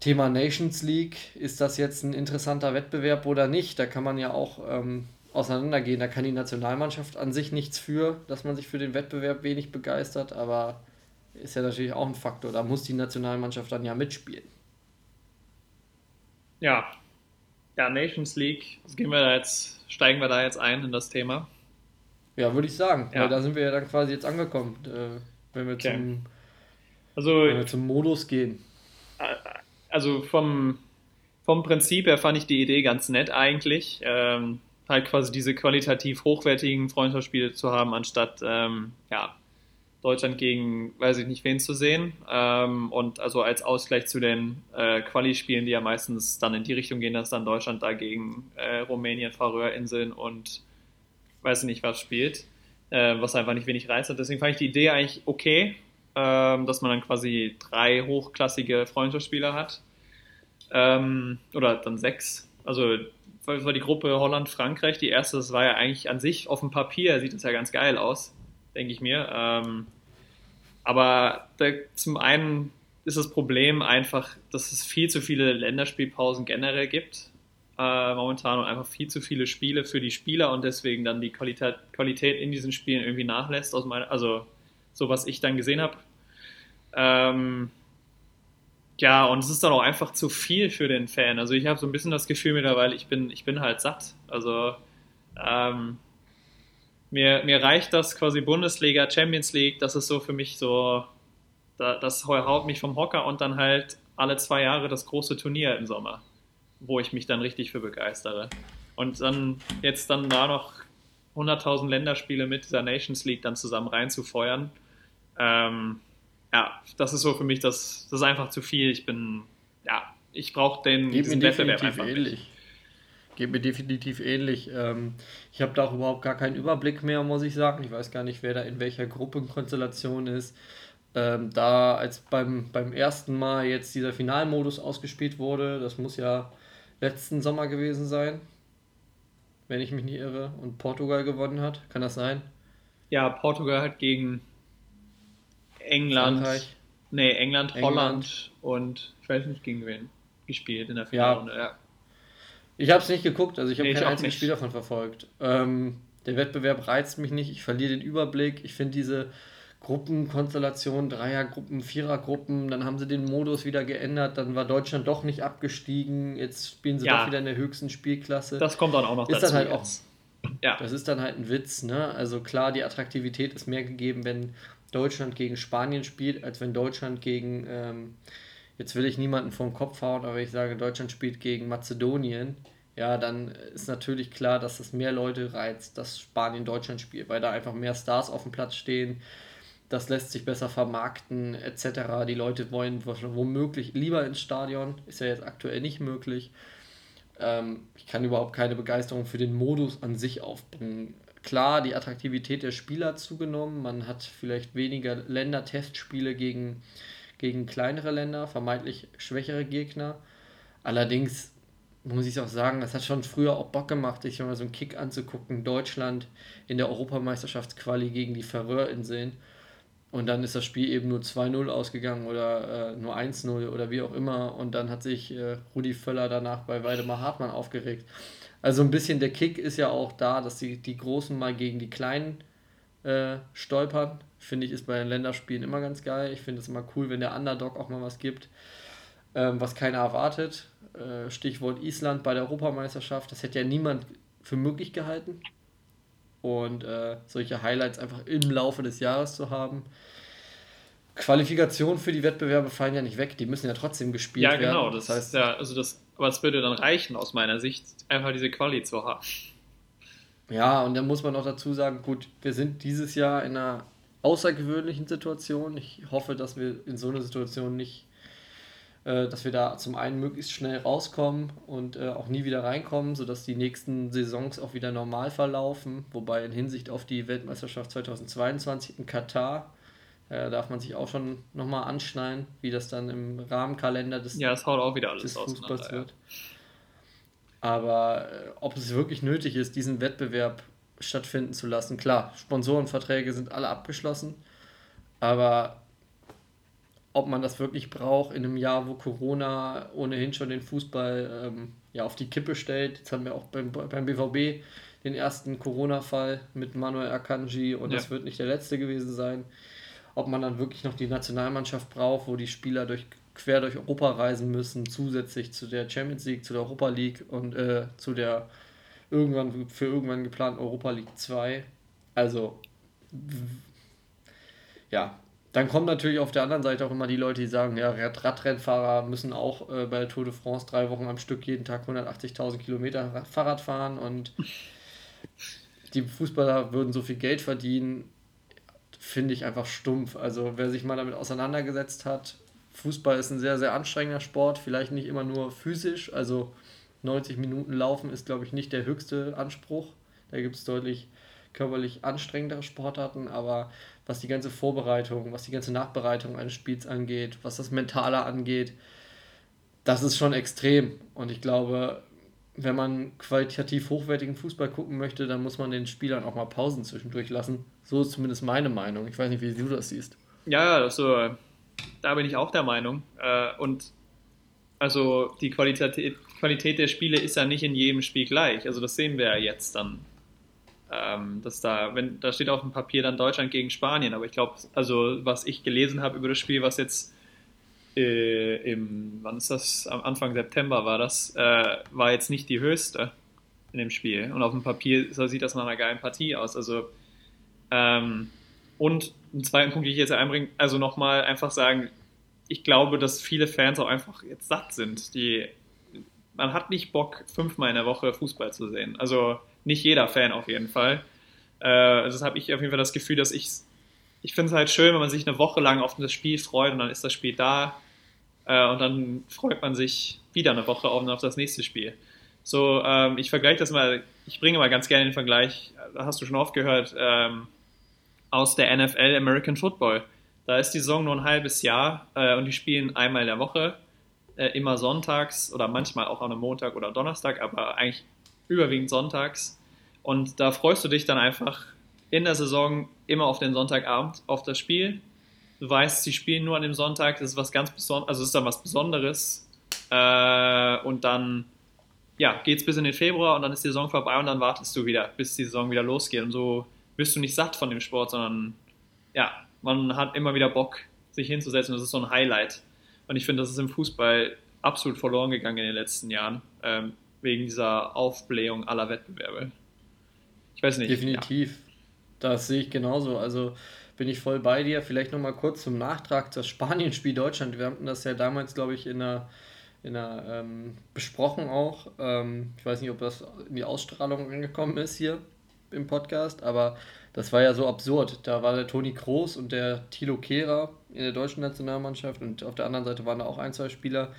Thema Nations League, ist das jetzt ein interessanter Wettbewerb oder nicht? Da kann man ja auch ähm, auseinandergehen. Da kann die Nationalmannschaft an sich nichts für, dass man sich für den Wettbewerb wenig begeistert, aber ist ja natürlich auch ein Faktor. Da muss die Nationalmannschaft dann ja mitspielen. Ja, ja, Nations League, gehen wir da jetzt, steigen wir da jetzt ein in das Thema. Ja, würde ich sagen, ja. da sind wir ja dann quasi jetzt angekommen, äh, wenn, wir okay. zum, also, wenn wir zum Modus gehen. Also vom, vom Prinzip her fand ich die Idee ganz nett eigentlich. Ähm, halt quasi diese qualitativ hochwertigen Freundschaftsspiele zu haben, anstatt ähm, ja, Deutschland gegen, weiß ich nicht wen zu sehen. Ähm, und also als Ausgleich zu den äh, Quali-Spielen, die ja meistens dann in die Richtung gehen, dass dann Deutschland dagegen äh, Rumänien, Färöerinseln und weiß ich nicht was spielt, äh, was einfach nicht wenig reizt hat. Deswegen fand ich die Idee eigentlich okay, ähm, dass man dann quasi drei hochklassige Freundschaftsspieler hat. Ähm, oder dann sechs. Also war die Gruppe Holland-Frankreich. Die erste, das war ja eigentlich an sich auf dem Papier, sieht das ja ganz geil aus, denke ich mir. Ähm, aber da, zum einen ist das Problem einfach, dass es viel zu viele Länderspielpausen generell gibt äh, momentan und einfach viel zu viele Spiele für die Spieler und deswegen dann die Qualität, Qualität in diesen Spielen irgendwie nachlässt, aus meiner, also so was ich dann gesehen habe. Ähm, ja, und es ist dann auch einfach zu viel für den Fan. Also ich habe so ein bisschen das Gefühl mittlerweile, ich bin, ich bin halt satt. Also ähm, mir, mir reicht das quasi Bundesliga, Champions League, das ist so für mich so, da, das haut mich vom Hocker und dann halt alle zwei Jahre das große Turnier im Sommer, wo ich mich dann richtig für begeistere. Und dann jetzt dann da noch 100.000 Länderspiele mit dieser Nations League dann zusammen reinzufeuern. Ähm, ja, das ist so für mich, das, das ist einfach zu viel. Ich bin, ja, ich brauche den Geht diesen Wettbewerb einfach ähnlich. Nicht. Geht mir definitiv ähnlich. Ähm, ich habe da auch überhaupt gar keinen Überblick mehr, muss ich sagen. Ich weiß gar nicht, wer da in welcher Gruppenkonstellation ist. Ähm, da als beim, beim ersten Mal jetzt dieser Finalmodus ausgespielt wurde, das muss ja letzten Sommer gewesen sein. wenn ich mich nicht irre, und Portugal gewonnen hat. Kann das sein? Ja, Portugal hat gegen England, Frankreich. nee, England, England, Holland und ich weiß nicht gegen wen gespielt in der Finalrunde. Ja. ja. Ich habe es nicht geguckt, also ich habe nee, kein einziges Spiel davon verfolgt. Ähm, der Wettbewerb reizt mich nicht, ich verliere den Überblick. Ich finde diese Gruppenkonstellation, Dreiergruppen, Vierergruppen, dann haben sie den Modus wieder geändert, dann war Deutschland doch nicht abgestiegen, jetzt spielen sie ja. doch wieder in der höchsten Spielklasse. Das kommt dann auch noch ist dazu. Dann halt auch, ja. Das ist dann halt ein Witz, ne? Also klar, die Attraktivität ist mehr gegeben, wenn Deutschland gegen Spanien spielt, als wenn Deutschland gegen, ähm, jetzt will ich niemanden vom Kopf hauen, aber ich sage, Deutschland spielt gegen Mazedonien ja, dann ist natürlich klar, dass es mehr Leute reizt, dass Spanien Deutschland spielt, weil da einfach mehr Stars auf dem Platz stehen. Das lässt sich besser vermarkten, etc. Die Leute wollen womöglich lieber ins Stadion, ist ja jetzt aktuell nicht möglich. Ähm, ich kann überhaupt keine Begeisterung für den Modus an sich aufbringen. Klar, die Attraktivität der Spieler zugenommen. Man hat vielleicht weniger Ländertestspiele gegen, gegen kleinere Länder, vermeintlich schwächere Gegner. Allerdings muss ich auch sagen, das hat schon früher auch Bock gemacht, sich mal so einen Kick anzugucken. Deutschland in der Europameisterschaftsquali gegen die Färöerinseln. Und dann ist das Spiel eben nur 2-0 ausgegangen oder äh, nur 1-0 oder wie auch immer. Und dann hat sich äh, Rudi Völler danach bei Weidemar Hartmann aufgeregt. Also ein bisschen der Kick ist ja auch da, dass die, die Großen mal gegen die Kleinen äh, stolpern. Finde ich, ist bei den Länderspielen immer ganz geil. Ich finde es immer cool, wenn der Underdog auch mal was gibt, ähm, was keiner erwartet. Äh, Stichwort Island bei der Europameisterschaft, das hätte ja niemand für möglich gehalten. Und äh, solche Highlights einfach im Laufe des Jahres zu haben. Qualifikationen für die Wettbewerbe fallen ja nicht weg, die müssen ja trotzdem gespielt werden. Ja, genau, das, das heißt, ja, also das, aber es würde dann reichen aus meiner Sicht, einfach diese Quali zu haben. Ja, und dann muss man auch dazu sagen, gut, wir sind dieses Jahr in einer außergewöhnlichen Situation. Ich hoffe, dass wir in so einer Situation nicht äh, dass wir da zum einen möglichst schnell rauskommen und äh, auch nie wieder reinkommen, sodass die nächsten Saisons auch wieder normal verlaufen. Wobei in Hinsicht auf die Weltmeisterschaft 2022 in Katar äh, darf man sich auch schon nochmal anschneiden, wie das dann im Rahmenkalender des, ja, das haut auch wieder alles des Fußballs wird. Aber äh, ob es wirklich nötig ist, diesen Wettbewerb stattfinden zu lassen, klar, Sponsorenverträge sind alle abgeschlossen, aber ob man das wirklich braucht in einem Jahr, wo Corona ohnehin schon den Fußball ähm, ja, auf die Kippe stellt. Jetzt haben wir auch beim, beim BVB den ersten Corona-Fall mit Manuel Akanji und ja. das wird nicht der letzte gewesen sein. Ob man dann wirklich noch die Nationalmannschaft braucht, wo die Spieler durch, quer durch Europa reisen müssen, zusätzlich zu der Champions League, zu der Europa League und äh, zu der irgendwann für irgendwann geplanten Europa League 2. Also ja, dann kommen natürlich auf der anderen Seite auch immer die Leute, die sagen, ja, Rad Radrennfahrer müssen auch äh, bei der Tour de France drei Wochen am Stück jeden Tag 180.000 Kilometer Fahrrad fahren und die Fußballer würden so viel Geld verdienen, finde ich einfach stumpf. Also wer sich mal damit auseinandergesetzt hat, Fußball ist ein sehr, sehr anstrengender Sport, vielleicht nicht immer nur physisch, also 90 Minuten Laufen ist, glaube ich, nicht der höchste Anspruch. Da gibt es deutlich körperlich anstrengendere Sportarten, aber was die ganze Vorbereitung, was die ganze Nachbereitung eines Spiels angeht, was das Mentale angeht, das ist schon extrem. Und ich glaube, wenn man qualitativ hochwertigen Fußball gucken möchte, dann muss man den Spielern auch mal Pausen zwischendurch lassen. So ist zumindest meine Meinung. Ich weiß nicht, wie du das siehst. Ja, also, da bin ich auch der Meinung. Äh, und also die Qualität, Qualität der Spiele ist ja nicht in jedem Spiel gleich. Also das sehen wir ja jetzt dann ähm, dass da, wenn, da steht auf dem Papier dann Deutschland gegen Spanien, aber ich glaube, also was ich gelesen habe über das Spiel, was jetzt äh, im, wann ist das, am Anfang September war das, äh, war jetzt nicht die höchste in dem Spiel. Und auf dem Papier sieht das nach einer geilen Partie aus. Also, ähm, und einen zweiten Punkt, den ich jetzt einbringe, also nochmal einfach sagen, ich glaube, dass viele Fans auch einfach jetzt satt sind. Die, man hat nicht Bock, fünfmal in der Woche Fußball zu sehen. Also nicht jeder Fan auf jeden Fall. Äh, also das habe ich auf jeden Fall das Gefühl, dass ich ich finde es halt schön, wenn man sich eine Woche lang auf das Spiel freut und dann ist das Spiel da äh, und dann freut man sich wieder eine Woche auf, auf das nächste Spiel. So, ähm, ich vergleiche das mal, ich bringe mal ganz gerne den Vergleich, da hast du schon oft gehört, ähm, aus der NFL American Football. Da ist die Saison nur ein halbes Jahr äh, und die spielen einmal in der Woche, äh, immer sonntags oder manchmal auch an einem Montag oder Donnerstag, aber eigentlich überwiegend sonntags. Und da freust du dich dann einfach in der Saison immer auf den Sonntagabend, auf das Spiel. Du weißt, sie spielen nur an dem Sonntag, das ist was ganz Besonderes, also ist dann was Besonderes. Äh, und dann ja, es bis in den Februar und dann ist die Saison vorbei und dann wartest du wieder, bis die Saison wieder losgeht. Und so wirst du nicht satt von dem Sport, sondern ja, man hat immer wieder Bock, sich hinzusetzen. Das ist so ein Highlight. Und ich finde, das ist im Fußball absolut verloren gegangen in den letzten Jahren, ähm, wegen dieser Aufblähung aller Wettbewerbe. Ich weiß nicht. Definitiv. Ja. Das sehe ich genauso. Also bin ich voll bei dir. Vielleicht nochmal kurz zum Nachtrag das Spanien-Spiel Deutschland. Wir hatten das ja damals, glaube ich, in der in der ähm, besprochen auch. Ähm, ich weiß nicht, ob das in die Ausstrahlung angekommen ist hier im Podcast, aber das war ja so absurd. Da war der Toni Kroos und der Thilo Kehrer in der deutschen Nationalmannschaft und auf der anderen Seite waren da auch ein, zwei Spieler,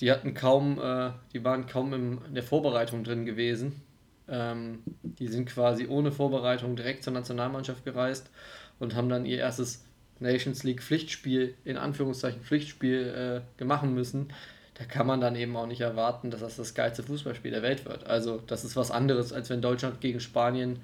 die hatten kaum, äh, die waren kaum im, in der Vorbereitung drin gewesen. Ähm, die sind quasi ohne Vorbereitung direkt zur Nationalmannschaft gereist und haben dann ihr erstes Nations League Pflichtspiel, in Anführungszeichen Pflichtspiel, äh, machen müssen da kann man dann eben auch nicht erwarten, dass das das geilste Fußballspiel der Welt wird. Also das ist was anderes, als wenn Deutschland gegen Spanien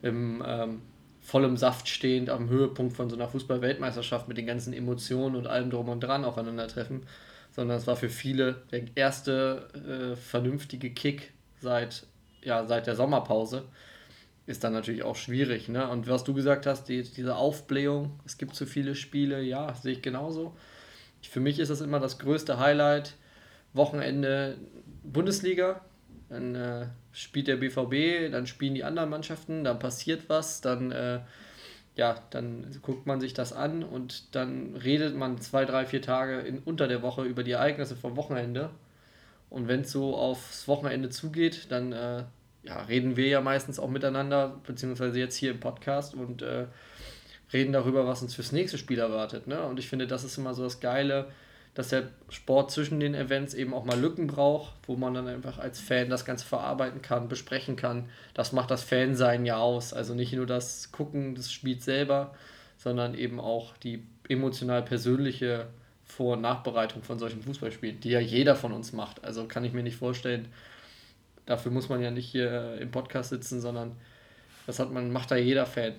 im ähm, vollem Saft stehend am Höhepunkt von so einer Fußball-Weltmeisterschaft mit den ganzen Emotionen und allem drum und dran aufeinandertreffen, sondern es war für viele der erste äh, vernünftige Kick seit, ja, seit der Sommerpause. Ist dann natürlich auch schwierig. Ne? Und was du gesagt hast, die, diese Aufblähung, es gibt zu viele Spiele, ja, sehe ich genauso. Für mich ist das immer das größte Highlight, Wochenende Bundesliga, dann äh, spielt der BVB, dann spielen die anderen Mannschaften, dann passiert was, dann, äh, ja, dann guckt man sich das an und dann redet man zwei, drei, vier Tage in, unter der Woche über die Ereignisse vom Wochenende. Und wenn es so aufs Wochenende zugeht, dann äh, ja, reden wir ja meistens auch miteinander, beziehungsweise jetzt hier im Podcast und äh, reden darüber, was uns fürs nächste Spiel erwartet. Ne? Und ich finde, das ist immer so das Geile, dass der Sport zwischen den Events eben auch mal Lücken braucht, wo man dann einfach als Fan das Ganze verarbeiten kann, besprechen kann. Das macht das Fansein ja aus. Also nicht nur das Gucken des Spiels selber, sondern eben auch die emotional persönliche Vor- und Nachbereitung von solchen Fußballspielen, die ja jeder von uns macht. Also kann ich mir nicht vorstellen, dafür muss man ja nicht hier im Podcast sitzen, sondern das hat man, macht da jeder Fan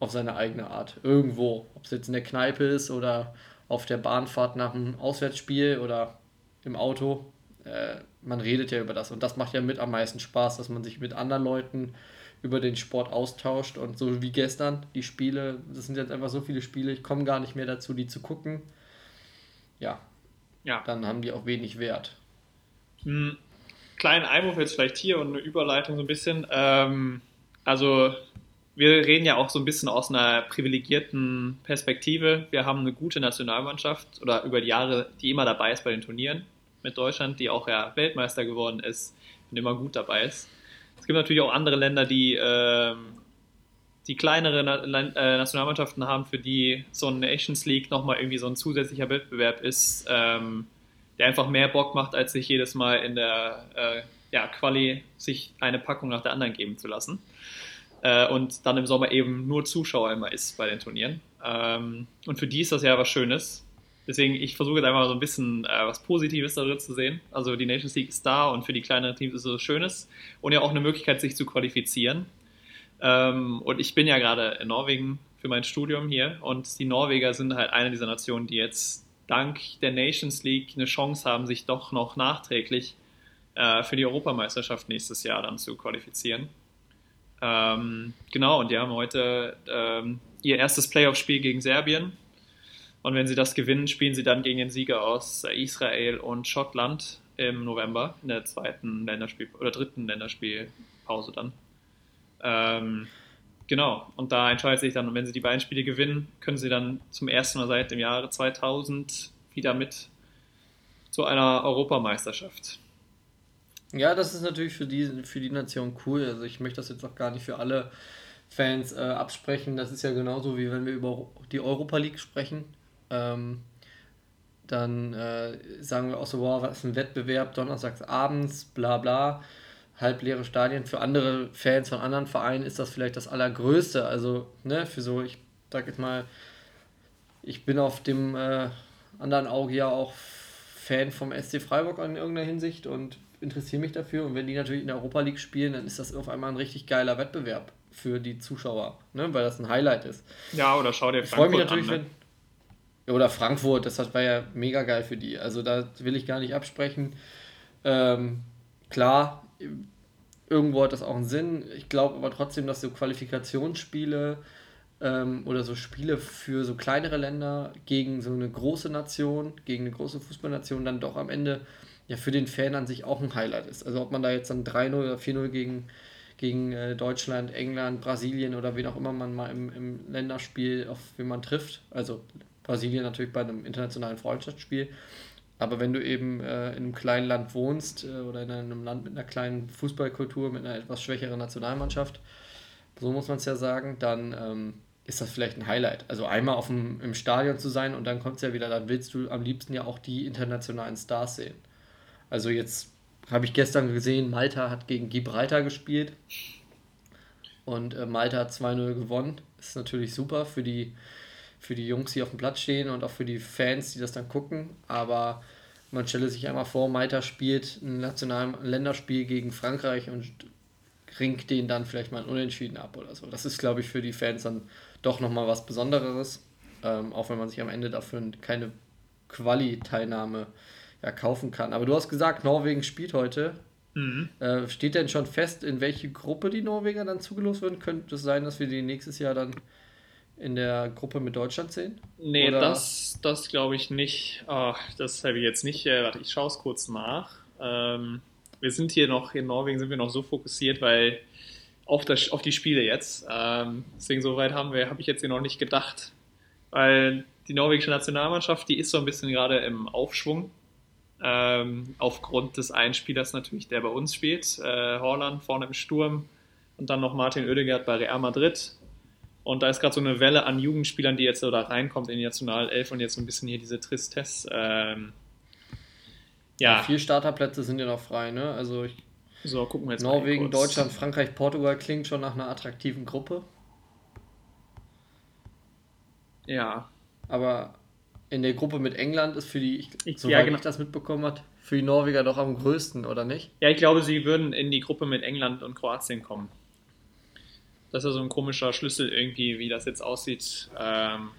auf seine eigene Art. Irgendwo. Ob es jetzt in der Kneipe ist oder auf der Bahnfahrt nach einem Auswärtsspiel oder im Auto. Äh, man redet ja über das und das macht ja mit am meisten Spaß, dass man sich mit anderen Leuten über den Sport austauscht und so wie gestern die Spiele, das sind jetzt einfach so viele Spiele, ich komme gar nicht mehr dazu, die zu gucken. Ja, ja. dann haben die auch wenig Wert. Hm, kleinen Einwurf jetzt vielleicht hier und eine Überleitung so ein bisschen. Ähm, also wir reden ja auch so ein bisschen aus einer privilegierten Perspektive. Wir haben eine gute Nationalmannschaft oder über die Jahre, die immer dabei ist bei den Turnieren mit Deutschland, die auch ja Weltmeister geworden ist und immer gut dabei ist. Es gibt natürlich auch andere Länder, die, äh, die kleinere Na äh, Nationalmannschaften haben, für die so ein Nations League nochmal irgendwie so ein zusätzlicher Wettbewerb ist, ähm, der einfach mehr Bock macht, als sich jedes Mal in der äh, ja, Quali sich eine Packung nach der anderen geben zu lassen äh, und dann im Sommer eben nur Zuschauer immer ist bei den Turnieren. Ähm, und für die ist das ja was Schönes. Deswegen, ich versuche jetzt einfach so ein bisschen äh, was Positives darin zu sehen. Also die Nations League ist da und für die kleineren Teams ist es was Schönes und ja auch eine Möglichkeit, sich zu qualifizieren. Ähm, und ich bin ja gerade in Norwegen für mein Studium hier und die Norweger sind halt eine dieser Nationen, die jetzt dank der Nations League eine Chance haben, sich doch noch nachträglich äh, für die Europameisterschaft nächstes Jahr dann zu qualifizieren. Ähm, genau, und die haben heute ähm, ihr erstes Playoff-Spiel gegen Serbien. Und wenn sie das gewinnen, spielen sie dann gegen den Sieger aus Israel und Schottland im November in der zweiten Länderspiel oder dritten Länderspielpause dann. Ähm, genau, und da entscheidet sich dann, und wenn sie die beiden Spiele gewinnen, können sie dann zum ersten Mal seit dem Jahre 2000 wieder mit zu einer Europameisterschaft. Ja, das ist natürlich für die, für die Nation cool. Also ich möchte das jetzt auch gar nicht für alle Fans äh, absprechen. Das ist ja genauso wie wenn wir über die Europa League sprechen. Ähm, dann äh, sagen wir auch so, wow, was ist ein Wettbewerb, donnerstags abends, bla bla, halbleere Stadien. Für andere Fans von anderen Vereinen ist das vielleicht das Allergrößte. Also, ne, für so, ich sag jetzt mal, ich bin auf dem äh, anderen Auge ja auch Fan vom SC Freiburg in irgendeiner Hinsicht und interessiere mich dafür. Und wenn die natürlich in der Europa League spielen, dann ist das auf einmal ein richtig geiler Wettbewerb für die Zuschauer, ne? weil das ein Highlight ist. Ja, oder schau dir Frankfurt ich mich natürlich, an. Ne? Wenn, oder Frankfurt, das war ja mega geil für die. Also da will ich gar nicht absprechen. Ähm, klar, irgendwo hat das auch einen Sinn. Ich glaube aber trotzdem, dass so Qualifikationsspiele ähm, oder so Spiele für so kleinere Länder gegen so eine große Nation, gegen eine große Fußballnation dann doch am Ende ja für den Fan an sich auch ein Highlight ist. Also ob man da jetzt dann 3-0 oder 4-0 gegen, gegen äh, Deutschland, England, Brasilien oder wen auch immer man mal im, im Länderspiel auf wen man trifft, also Brasilien natürlich bei einem internationalen Freundschaftsspiel, aber wenn du eben äh, in einem kleinen Land wohnst äh, oder in einem Land mit einer kleinen Fußballkultur, mit einer etwas schwächeren Nationalmannschaft, so muss man es ja sagen, dann ähm, ist das vielleicht ein Highlight. Also einmal auf dem, im Stadion zu sein und dann kommt es ja wieder, dann willst du am liebsten ja auch die internationalen Stars sehen. Also jetzt habe ich gestern gesehen, Malta hat gegen Gibraltar gespielt und äh, Malta hat 2-0 gewonnen. Ist natürlich super für die, für die Jungs, die auf dem Platz stehen und auch für die Fans, die das dann gucken. Aber man stelle sich einmal vor, Malta spielt ein nationales Länderspiel gegen Frankreich und ringt den dann vielleicht mal Unentschieden ab oder so. Das ist, glaube ich, für die Fans dann doch nochmal was Besonderes, ähm, auch wenn man sich am Ende dafür keine Quali-Teilnahme ja, kaufen kann. Aber du hast gesagt, Norwegen spielt heute. Mhm. Äh, steht denn schon fest, in welche Gruppe die Norweger dann zugelost werden? Könnte es sein, dass wir die nächstes Jahr dann in der Gruppe mit Deutschland sehen? Nee, Oder? das, das glaube ich nicht. Oh, das habe ich jetzt nicht. Äh, warte, ich schaue es kurz nach. Ähm, wir sind hier noch, in Norwegen sind wir noch so fokussiert, weil auf, das, auf die Spiele jetzt. Ähm, deswegen so weit haben wir, habe ich jetzt hier noch nicht gedacht. Weil die norwegische Nationalmannschaft, die ist so ein bisschen gerade im Aufschwung. Ähm, aufgrund des Einspielers natürlich, der bei uns spielt. Äh, Horland vorne im Sturm und dann noch Martin Oedegaard bei Real Madrid. Und da ist gerade so eine Welle an Jugendspielern, die jetzt so da reinkommt in die Nationalelf und jetzt so ein bisschen hier diese Tristesse. Ähm, ja. Vier Starterplätze sind ja noch frei, ne? Also ich so, gucken wir jetzt Norwegen, Deutschland, Frankreich, Portugal klingt schon nach einer attraktiven Gruppe. Ja. Aber in der Gruppe mit England ist für die, ich, soweit ja, genau. ich das mitbekommen habe, für die Norweger doch am größten, oder nicht? Ja, ich glaube, sie würden in die Gruppe mit England und Kroatien kommen. Das ist ja so ein komischer Schlüssel irgendwie, wie das jetzt aussieht. Ähm,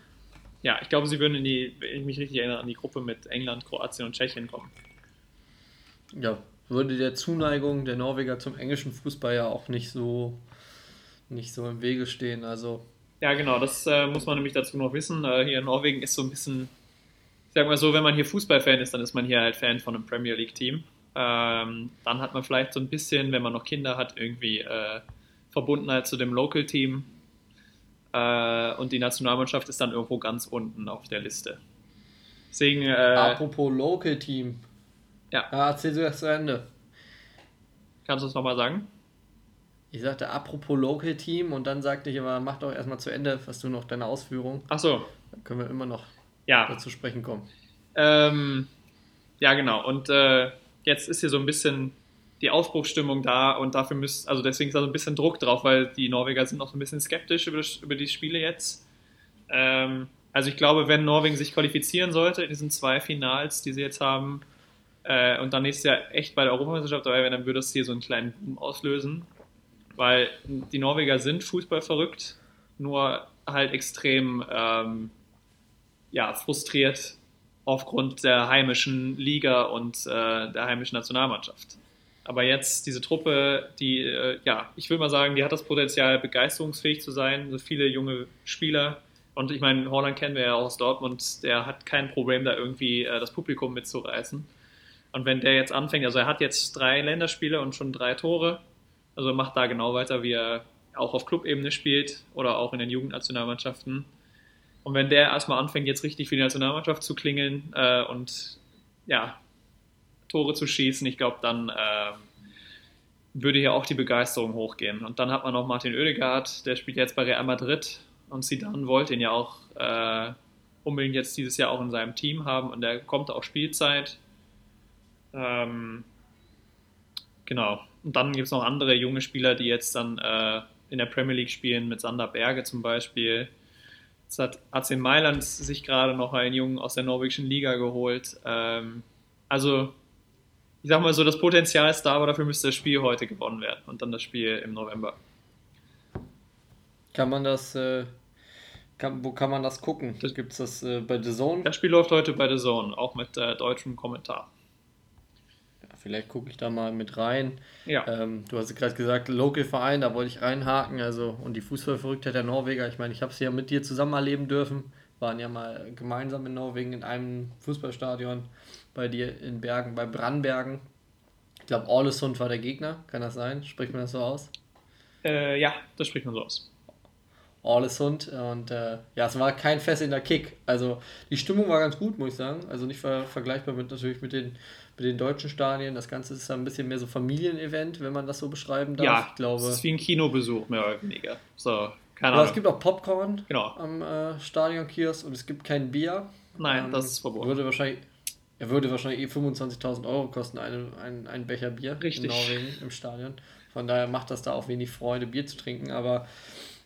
ja, ich glaube, sie würden in die, wenn ich mich richtig erinnere, an die Gruppe mit England, Kroatien und Tschechien kommen. Ja, würde der Zuneigung der Norweger zum englischen Fußball ja auch nicht so, nicht so im Wege stehen. Also ja, genau, das äh, muss man nämlich dazu noch wissen. Äh, hier in Norwegen ist so ein bisschen, ich sag mal so, wenn man hier Fußballfan ist, dann ist man hier halt Fan von einem Premier League-Team. Ähm, dann hat man vielleicht so ein bisschen, wenn man noch Kinder hat, irgendwie äh, Verbundenheit zu dem Local-Team. Äh, und die Nationalmannschaft ist dann irgendwo ganz unten auf der Liste. Deswegen, äh, Apropos Local-Team. Ja. ja. Erzähl du das zu Ende. Kannst du es nochmal sagen? Ich sagte apropos Local Team und dann sagte ich aber, mach doch erstmal zu Ende, was du noch deine Ausführung. Ach so. Dann können wir immer noch ja. dazu sprechen kommen. Ähm, ja, genau. Und äh, jetzt ist hier so ein bisschen die Aufbruchsstimmung da und dafür müsst, also deswegen ist da so ein bisschen Druck drauf, weil die Norweger sind noch so ein bisschen skeptisch über, über die Spiele jetzt. Ähm, also ich glaube, wenn Norwegen sich qualifizieren sollte in diesen zwei Finals, die sie jetzt haben, äh, und dann nächstes Jahr echt bei der Europameisterschaft dabei wäre, dann würde es hier so einen kleinen Boom auslösen. Weil die Norweger sind Fußball verrückt, nur halt extrem ähm, ja, frustriert aufgrund der heimischen Liga und äh, der heimischen Nationalmannschaft. Aber jetzt diese Truppe, die, äh, ja, ich will mal sagen, die hat das Potenzial, begeisterungsfähig zu sein. So viele junge Spieler. Und ich meine, Holland kennen wir ja auch aus Dortmund, der hat kein Problem, da irgendwie äh, das Publikum mitzureißen. Und wenn der jetzt anfängt, also er hat jetzt drei Länderspiele und schon drei Tore, also macht da genau weiter, wie er auch auf Clubebene spielt oder auch in den Jugendnationalmannschaften. Und wenn der erstmal anfängt, jetzt richtig für die Nationalmannschaft zu klingeln äh, und ja, Tore zu schießen, ich glaube, dann äh, würde hier auch die Begeisterung hochgehen. Und dann hat man noch Martin Oedegaard, der spielt jetzt bei Real Madrid und Zidane wollte ihn ja auch äh, unbedingt jetzt dieses Jahr auch in seinem Team haben und der kommt auch Spielzeit. Ähm, genau. Und dann gibt es noch andere junge Spieler, die jetzt dann äh, in der Premier League spielen, mit Sander Berge zum Beispiel. Jetzt hat AC Mailand sich gerade noch einen Jungen aus der norwegischen Liga geholt. Ähm, also ich sag mal so, das Potenzial ist da, aber dafür müsste das Spiel heute gewonnen werden und dann das Spiel im November. Kann man das, äh, kann, wo kann man das gucken? Gibt es das äh, bei The Zone? Das Spiel läuft heute bei The Zone, auch mit äh, deutschem Kommentar. Vielleicht gucke ich da mal mit rein. Ja. Ähm, du hast gerade gesagt, Local-Verein, da wollte ich reinhaken. Also, und die Fußballverrücktheit der Norweger, ich meine, ich habe es ja mit dir zusammen erleben dürfen. Waren ja mal gemeinsam in Norwegen in einem Fußballstadion bei dir in Bergen, bei Brannbergen. Ich glaube, Ålesund war der Gegner, kann das sein? Spricht man das so aus? Äh, ja, das spricht man so aus. Ålesund und äh, ja, es war kein fesselnder Kick. Also die Stimmung war ganz gut, muss ich sagen. Also nicht ver vergleichbar mit natürlich mit den, mit den deutschen Stadien. Das Ganze ist ein bisschen mehr so Familienevent, wenn man das so beschreiben darf. Ja, ich glaube. Es ist wie ein Kinobesuch, mehr oder weniger. So, keine Aber es gibt auch Popcorn genau. am äh, Stadionkiosk und es gibt kein Bier. Nein, ähm, das ist verboten. Würde wahrscheinlich, er würde wahrscheinlich eh 25.000 Euro kosten, eine, ein, ein Becher Bier Richtig. in Norwegen im Stadion. Von daher macht das da auch wenig Freude, Bier zu trinken. Aber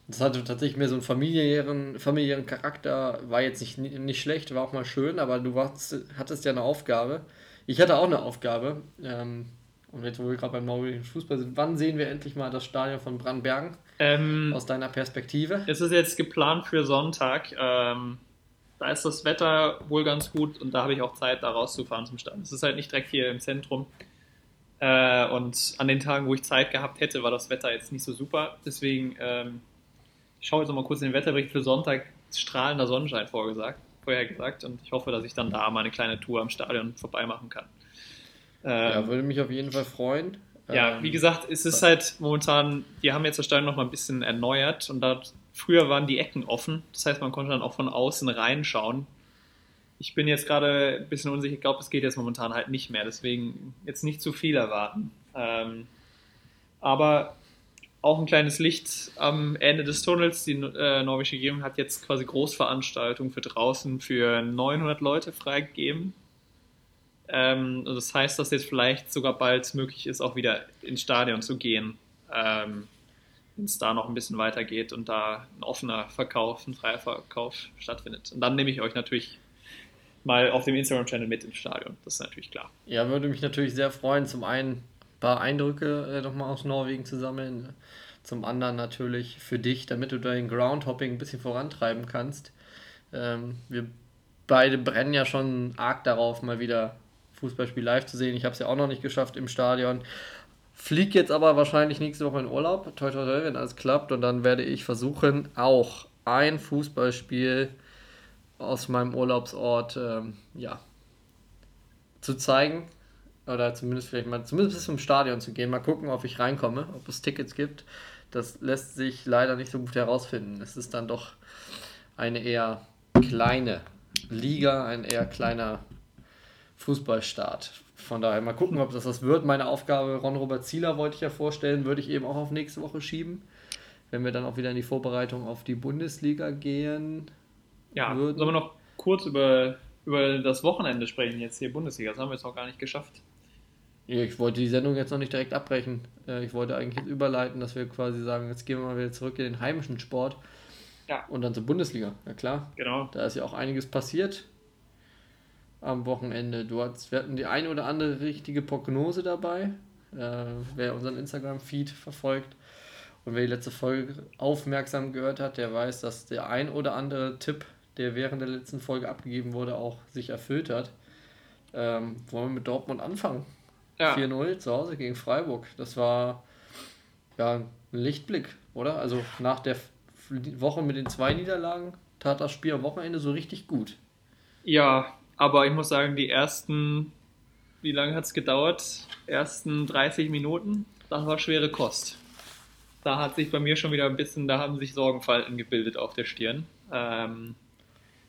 das hatte tatsächlich mehr so einen familiären, familiären Charakter, war jetzt nicht, nicht schlecht, war auch mal schön, aber du warst, hattest ja eine Aufgabe. Ich hatte auch eine Aufgabe. Ähm, und jetzt, wo wir gerade beim norwegischen Fußball sind, wann sehen wir endlich mal das Stadion von Brandbergen? Ähm, aus deiner Perspektive? Es ist jetzt geplant für Sonntag. Ähm, da ist das Wetter wohl ganz gut und da habe ich auch Zeit, da rauszufahren zum Stadion. Es ist halt nicht direkt hier im Zentrum. Äh, und an den Tagen, wo ich Zeit gehabt hätte, war das Wetter jetzt nicht so super. Deswegen ähm, ich schaue jetzt noch mal kurz in den Wetterbericht für Sonntag. Strahlender Sonnenschein vorgesagt, vorher gesagt. Und ich hoffe, dass ich dann da mal eine kleine Tour am Stadion vorbei machen kann. Ähm, ja, würde mich auf jeden Fall freuen. Ja, wie gesagt, es ist halt momentan, die haben jetzt das Stadion noch mal ein bisschen erneuert und da früher waren die Ecken offen. Das heißt, man konnte dann auch von außen reinschauen. Ich bin jetzt gerade ein bisschen unsicher. Ich glaube, es geht jetzt momentan halt nicht mehr. Deswegen jetzt nicht zu viel erwarten. Ähm, aber auch ein kleines Licht am Ende des Tunnels. Die äh, norwegische Regierung hat jetzt quasi Großveranstaltungen für draußen für 900 Leute freigegeben. Ähm, das heißt, dass jetzt vielleicht sogar bald möglich ist, auch wieder ins Stadion zu gehen, ähm, wenn es da noch ein bisschen weitergeht und da ein offener Verkauf, ein freier Verkauf stattfindet. Und dann nehme ich euch natürlich mal auf dem Instagram-Channel mit ins Stadion. Das ist natürlich klar. Ja, würde mich natürlich sehr freuen. Zum einen ein paar Eindrücke äh, nochmal aus Norwegen zu sammeln. Zum anderen natürlich für dich, damit du dein Groundhopping ein bisschen vorantreiben kannst. Ähm, wir beide brennen ja schon arg darauf, mal wieder Fußballspiel live zu sehen. Ich habe es ja auch noch nicht geschafft im Stadion. Flieg jetzt aber wahrscheinlich nächste Woche in Urlaub, toi toi toi, wenn alles klappt. Und dann werde ich versuchen, auch ein Fußballspiel aus meinem Urlaubsort ähm, ja, zu zeigen. Oder zumindest vielleicht mal, zumindest bis zum Stadion zu gehen. Mal gucken, ob ich reinkomme, ob es Tickets gibt. Das lässt sich leider nicht so gut herausfinden. Es ist dann doch eine eher kleine Liga, ein eher kleiner Fußballstart. Von daher mal gucken, ob das was wird. Meine Aufgabe, Ron-Robert Zieler wollte ich ja vorstellen, würde ich eben auch auf nächste Woche schieben. Wenn wir dann auch wieder in die Vorbereitung auf die Bundesliga gehen. Ja, würden. sollen wir noch kurz über, über das Wochenende sprechen, jetzt hier Bundesliga? Das haben wir jetzt noch gar nicht geschafft. Ich wollte die Sendung jetzt noch nicht direkt abbrechen. Äh, ich wollte eigentlich jetzt überleiten, dass wir quasi sagen, jetzt gehen wir mal wieder zurück in den heimischen Sport. Ja. Und dann zur Bundesliga. Ja klar. Genau. Da ist ja auch einiges passiert am Wochenende. Du hast, wir hatten die eine oder andere richtige Prognose dabei. Äh, wer unseren Instagram-Feed verfolgt und wer die letzte Folge aufmerksam gehört hat, der weiß, dass der ein oder andere Tipp, der während der letzten Folge abgegeben wurde, auch sich erfüllt hat. Ähm, wollen wir mit Dortmund anfangen? Ja. 4-0 zu Hause gegen Freiburg. Das war ja ein Lichtblick, oder? Also nach der Woche mit den zwei Niederlagen tat das Spiel am Wochenende so richtig gut. Ja, aber ich muss sagen, die ersten, wie lange hat es gedauert? Ersten 30 Minuten, das war schwere Kost. Da hat sich bei mir schon wieder ein bisschen, da haben sich Sorgenfalten gebildet auf der Stirn. Ähm,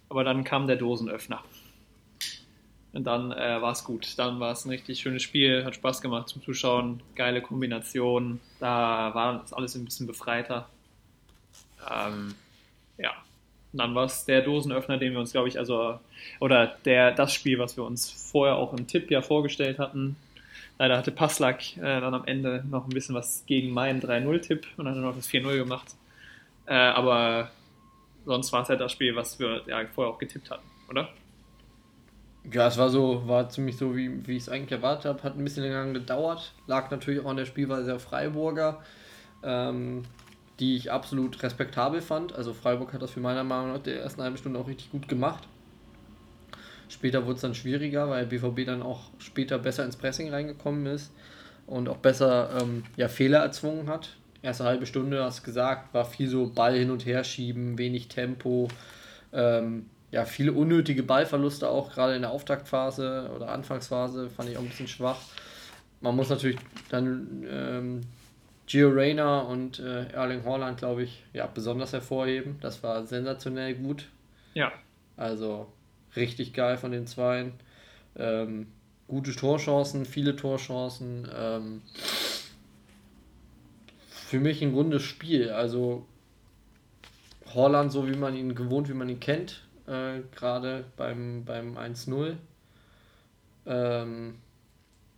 aber dann kam der Dosenöffner. Und dann äh, war es gut. Dann war es ein richtig schönes Spiel, hat Spaß gemacht zum Zuschauen, geile Kombination. Da war alles ein bisschen befreiter. Ähm, ja, und dann war es der Dosenöffner, den wir uns, glaube ich, also, oder der, das Spiel, was wir uns vorher auch im Tipp ja vorgestellt hatten. Leider hatte Passlack äh, dann am Ende noch ein bisschen was gegen meinen 3-0-Tipp und hat dann noch das 4-0 gemacht. Äh, aber sonst war es halt das Spiel, was wir ja vorher auch getippt hatten, oder? Ja, es war so, war ziemlich so, wie, wie ich es eigentlich erwartet habe. Hat ein bisschen länger gedauert. Lag natürlich auch an der Spielweise der Freiburger, ähm, die ich absolut respektabel fand. Also Freiburg hat das für meiner Meinung nach der ersten halben Stunde auch richtig gut gemacht. Später wurde es dann schwieriger, weil BVB dann auch später besser ins Pressing reingekommen ist und auch besser ähm, ja, Fehler erzwungen hat. Erste halbe Stunde, hast gesagt, war viel so Ball hin und her schieben, wenig Tempo. Ähm, ja, viele unnötige Ballverluste auch, gerade in der Auftaktphase oder Anfangsphase, fand ich auch ein bisschen schwach. Man muss natürlich dann ähm, Gio Reyna und äh, Erling Haaland, glaube ich, ja, besonders hervorheben. Das war sensationell gut. Ja. Also richtig geil von den Zweien. Ähm, gute Torchancen, viele Torchancen. Ähm, für mich ein rundes Spiel. Also Holland, so wie man ihn gewohnt, wie man ihn kennt, äh, gerade beim, beim 1-0. Ähm,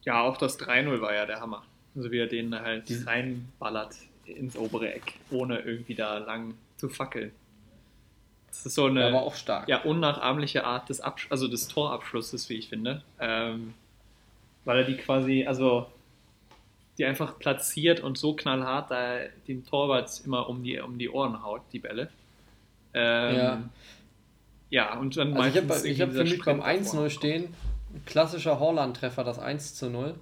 ja, auch das 3-0 war ja der Hammer. Also wie er den halt reinballert ins obere Eck, ohne irgendwie da lang zu fackeln. Das ist so eine aber auch stark. Ja, unnachahmliche Art des, Absch also des Torabschlusses, wie ich finde. Ähm, weil er die quasi, also die einfach platziert und so knallhart da dem Torwart immer um die, um die Ohren haut, die Bälle. Ähm, ja. Ja, und dann also Ich habe hab für mich beim 1-0 stehen, klassischer Holland-Treffer, das 1 zu 0.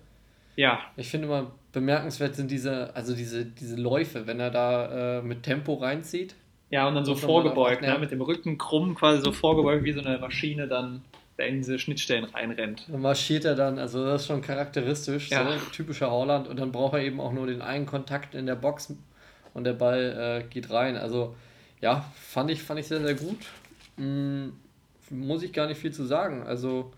Ja. Ich finde immer bemerkenswert sind diese, also diese, diese Läufe, wenn er da äh, mit Tempo reinzieht. Ja, und dann so vorgebeugt, ne? mit dem Rücken krumm, quasi so vorgebeugt, wie so eine Maschine dann in diese Schnittstellen reinrennt. Dann marschiert er dann, also das ist schon charakteristisch, ja. so typischer Holland. Und dann braucht er eben auch nur den einen Kontakt in der Box und der Ball äh, geht rein. Also ja, fand ich, fand ich sehr, sehr gut. Hm, muss ich gar nicht viel zu sagen. Also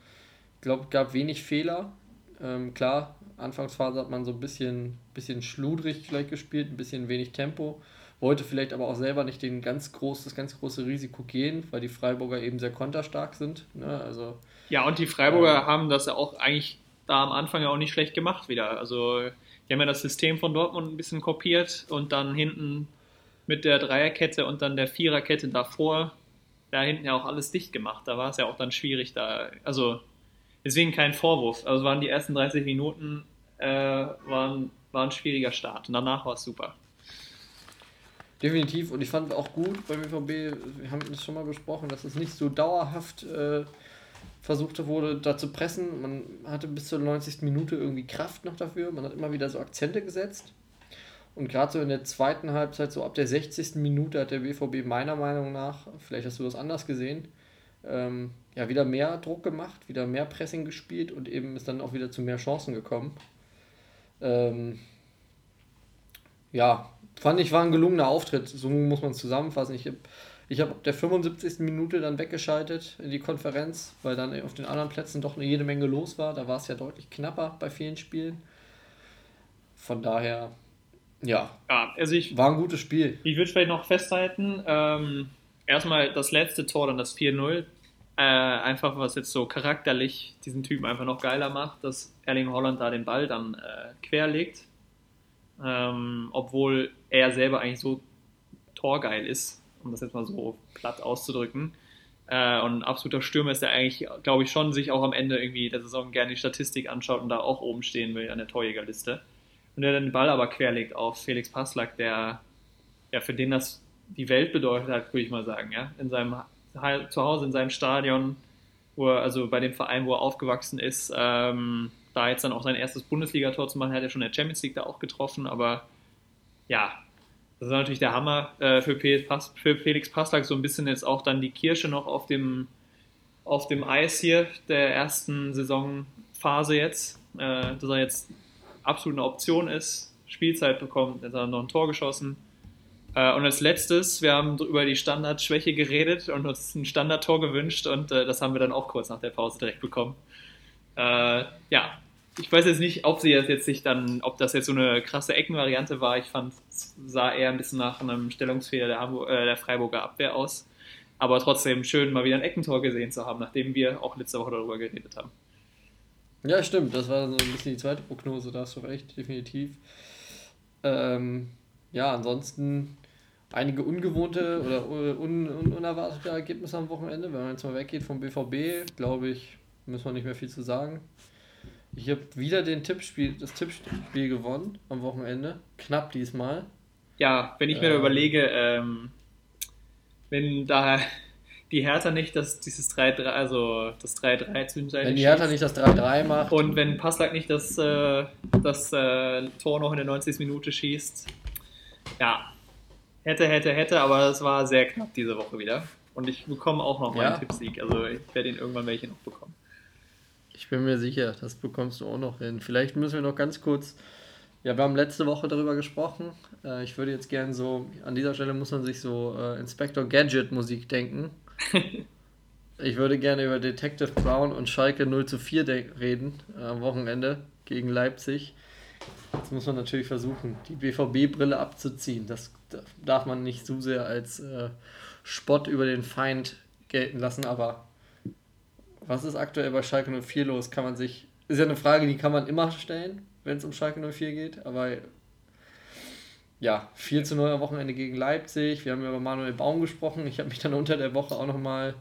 ich glaube, es gab wenig Fehler. Ähm, klar, Anfangsphase hat man so ein bisschen, bisschen schludrig vielleicht gespielt, ein bisschen wenig Tempo wollte vielleicht aber auch selber nicht den ganz groß, das ganz große Risiko gehen, weil die Freiburger eben sehr konterstark sind. Ne? Also, ja, und die Freiburger ähm, haben das ja auch eigentlich da am Anfang ja auch nicht schlecht gemacht wieder. Also die haben ja das System von Dortmund ein bisschen kopiert und dann hinten mit der Dreierkette und dann der Viererkette davor da hinten ja auch alles dicht gemacht. Da war es ja auch dann schwierig da. Also deswegen kein Vorwurf. Also waren die ersten 30 Minuten äh, waren, war ein schwieriger Start und danach war es super. Definitiv. Und ich fand auch gut beim BVB, wir haben das schon mal besprochen, dass es nicht so dauerhaft äh, versucht wurde, da zu pressen. Man hatte bis zur 90. Minute irgendwie Kraft noch dafür. Man hat immer wieder so Akzente gesetzt. Und gerade so in der zweiten Halbzeit, so ab der 60. Minute, hat der BVB meiner Meinung nach, vielleicht hast du das anders gesehen, ähm, ja, wieder mehr Druck gemacht, wieder mehr Pressing gespielt und eben ist dann auch wieder zu mehr Chancen gekommen. Ähm, ja, fand ich, war ein gelungener Auftritt. So muss man es zusammenfassen. Ich habe ich hab ab der 75. Minute dann weggeschaltet in die Konferenz, weil dann auf den anderen Plätzen doch jede Menge los war. Da war es ja deutlich knapper bei vielen Spielen. Von daher, ja. ja also ich, war ein gutes Spiel. Ich würde vielleicht noch festhalten, ähm, erstmal das letzte Tor, dann das 4-0. Äh, einfach was jetzt so charakterlich diesen Typen einfach noch geiler macht, dass Erling Holland da den Ball dann äh, querlegt ähm, obwohl er selber eigentlich so torgeil ist, um das jetzt mal so platt auszudrücken. Äh, und ein absoluter Stürmer ist, der eigentlich, glaube ich, schon sich auch am Ende irgendwie der Saison gerne die Statistik anschaut und da auch oben stehen will an der Torjägerliste. Und der den Ball aber querlegt auf Felix Passlack, der ja für den das die Welt bedeutet hat, würde ich mal sagen, ja. In seinem zu Hause in seinem Stadion, wo er, also bei dem Verein, wo er aufgewachsen ist, ähm, da jetzt dann auch sein erstes Bundesligator zu machen, hat er schon in der Champions League da auch getroffen, aber ja, das war natürlich der Hammer äh, für, für Felix Passlack, so ein bisschen jetzt auch dann die Kirsche noch auf dem, auf dem Eis hier der ersten Saisonphase jetzt, äh, dass er jetzt absolut eine Option ist, Spielzeit bekommt, jetzt hat er noch ein Tor geschossen. Äh, und als letztes, wir haben über die Standardschwäche geredet und uns ein Standardtor gewünscht und äh, das haben wir dann auch kurz nach der Pause direkt bekommen. Äh, ja, ich weiß jetzt nicht, ob sie das jetzt sich dann, ob das jetzt so eine krasse Eckenvariante war. Ich fand, es sah eher ein bisschen nach einem Stellungsfehler der, Hamburg, äh, der Freiburger Abwehr aus. Aber trotzdem schön, mal wieder ein Eckentor gesehen zu haben, nachdem wir auch letzte Woche darüber geredet haben. Ja, stimmt. Das war so ein bisschen die zweite Prognose, da hast du recht, definitiv. Ähm, ja, ansonsten einige ungewohnte oder un, un, unerwartete Ergebnisse am Wochenende. Wenn man jetzt mal weggeht vom BVB, glaube ich, müssen wir nicht mehr viel zu sagen. Ich habe wieder den Tippspiel, das Tippspiel gewonnen am Wochenende. Knapp diesmal. Ja, wenn ich mir ähm, überlege, ähm, wenn da die Hertha nicht das, dieses 3-3, also das 3-3 zwischenzeitlich Wenn die Hertha nicht das 3-3 macht. Und wenn Passlack nicht das, äh, das äh, Tor noch in der 90. Minute schießt. Ja, hätte, hätte, hätte, aber es war sehr knapp diese Woche wieder. Und ich bekomme auch noch meinen ja. Tippsieg. Also ich werde ihn irgendwann welche noch bekommen. Ich bin mir sicher, das bekommst du auch noch hin. Vielleicht müssen wir noch ganz kurz. Ja, wir haben letzte Woche darüber gesprochen. Äh, ich würde jetzt gerne so, an dieser Stelle muss man sich so äh, Inspector Gadget Musik denken. Ich würde gerne über Detective Brown und Schalke 0 zu 4 reden am Wochenende gegen Leipzig. Jetzt muss man natürlich versuchen, die BVB-Brille abzuziehen. Das darf man nicht zu sehr als äh, Spott über den Feind gelten lassen, aber was ist aktuell bei Schalke 04 los? Kann man sich. Ist ja eine Frage, die kann man immer stellen, wenn es um Schalke 04 geht, aber ja, 4 zu 0 am Wochenende gegen Leipzig. Wir haben über Manuel Baum gesprochen. Ich habe mich dann unter der Woche auch nochmal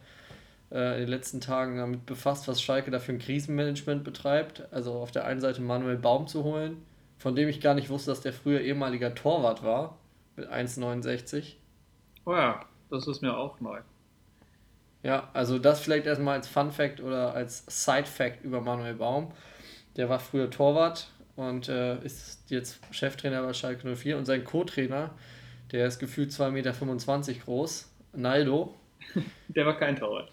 äh, in den letzten Tagen damit befasst, was Schalke da für ein Krisenmanagement betreibt. Also auf der einen Seite Manuel Baum zu holen, von dem ich gar nicht wusste, dass der früher ehemaliger Torwart war, mit 1,69. Oh ja, das ist mir auch neu. Ja, also das vielleicht erstmal als Fun Fact oder als Side Fact über Manuel Baum. Der war früher Torwart und äh, ist jetzt Cheftrainer bei Schalke 04 und sein Co-Trainer, der ist gefühlt 2,25 Meter groß, Naldo. Der war kein Torwart.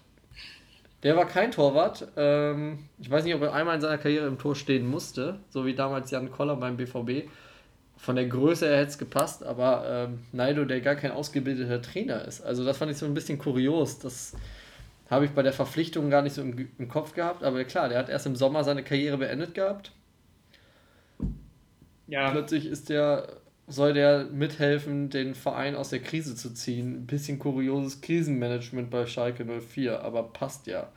Der war kein Torwart. Ähm, ich weiß nicht, ob er einmal in seiner Karriere im Tor stehen musste, so wie damals Jan Koller beim BVB. Von der Größe her hätte es gepasst, aber ähm, Naido, der gar kein ausgebildeter Trainer ist. Also das fand ich so ein bisschen kurios. Das habe ich bei der Verpflichtung gar nicht so im, im Kopf gehabt. Aber klar, der hat erst im Sommer seine Karriere beendet gehabt. Ja. Plötzlich ist der, soll der mithelfen, den Verein aus der Krise zu ziehen. Ein bisschen kurioses Krisenmanagement bei Schalke 04, aber passt ja.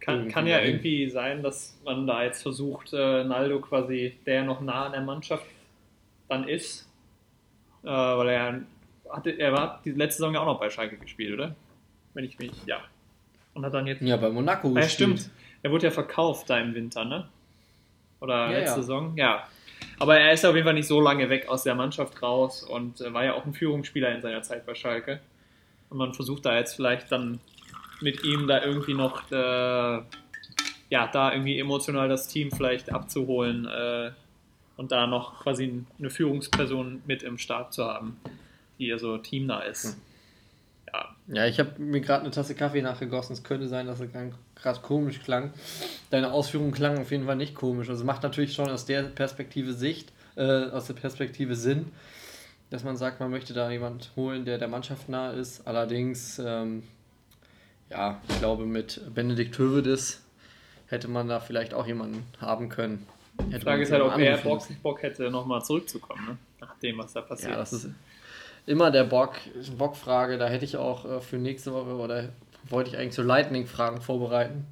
Kann, kann ja irgendwie sein, dass man da jetzt versucht, äh, Naldo quasi, der noch nah an der Mannschaft dann ist, äh, weil er hatte, er war die letzte Saison ja auch noch bei Schalke gespielt, oder? Wenn ich mich, ja. Und hat dann jetzt. Ja, bei Monaco ah, Ja, stimmt. Er wurde ja verkauft da im Winter, ne? Oder ja, letzte ja. Saison, ja. Aber er ist auf jeden Fall nicht so lange weg aus der Mannschaft raus und äh, war ja auch ein Führungsspieler in seiner Zeit bei Schalke. Und man versucht da jetzt vielleicht dann mit ihm da irgendwie noch, äh, ja, da irgendwie emotional das Team vielleicht abzuholen äh, und da noch quasi eine Führungsperson mit im Start zu haben, die ja so teamnah ist. Ja. Ich habe mir gerade eine Tasse Kaffee nachgegossen. Es könnte sein, dass es gerade komisch klang. Deine Ausführungen klangen auf jeden Fall nicht komisch. Also macht natürlich schon aus der Perspektive Sicht, äh, aus der Perspektive Sinn, dass man sagt, man möchte da jemand holen, der der Mannschaft nah ist. Allerdings, ähm, ja, ich glaube, mit Benedikt Hövedes hätte man da vielleicht auch jemanden haben können. Die Frage ist halt, ob er Bock, Bock hätte, nochmal zurückzukommen, ne? nach dem, was da passiert ja, das ist immer der Bock, Bockfrage. Da hätte ich auch äh, für nächste Woche oder wollte ich eigentlich so Lightning-Fragen vorbereiten,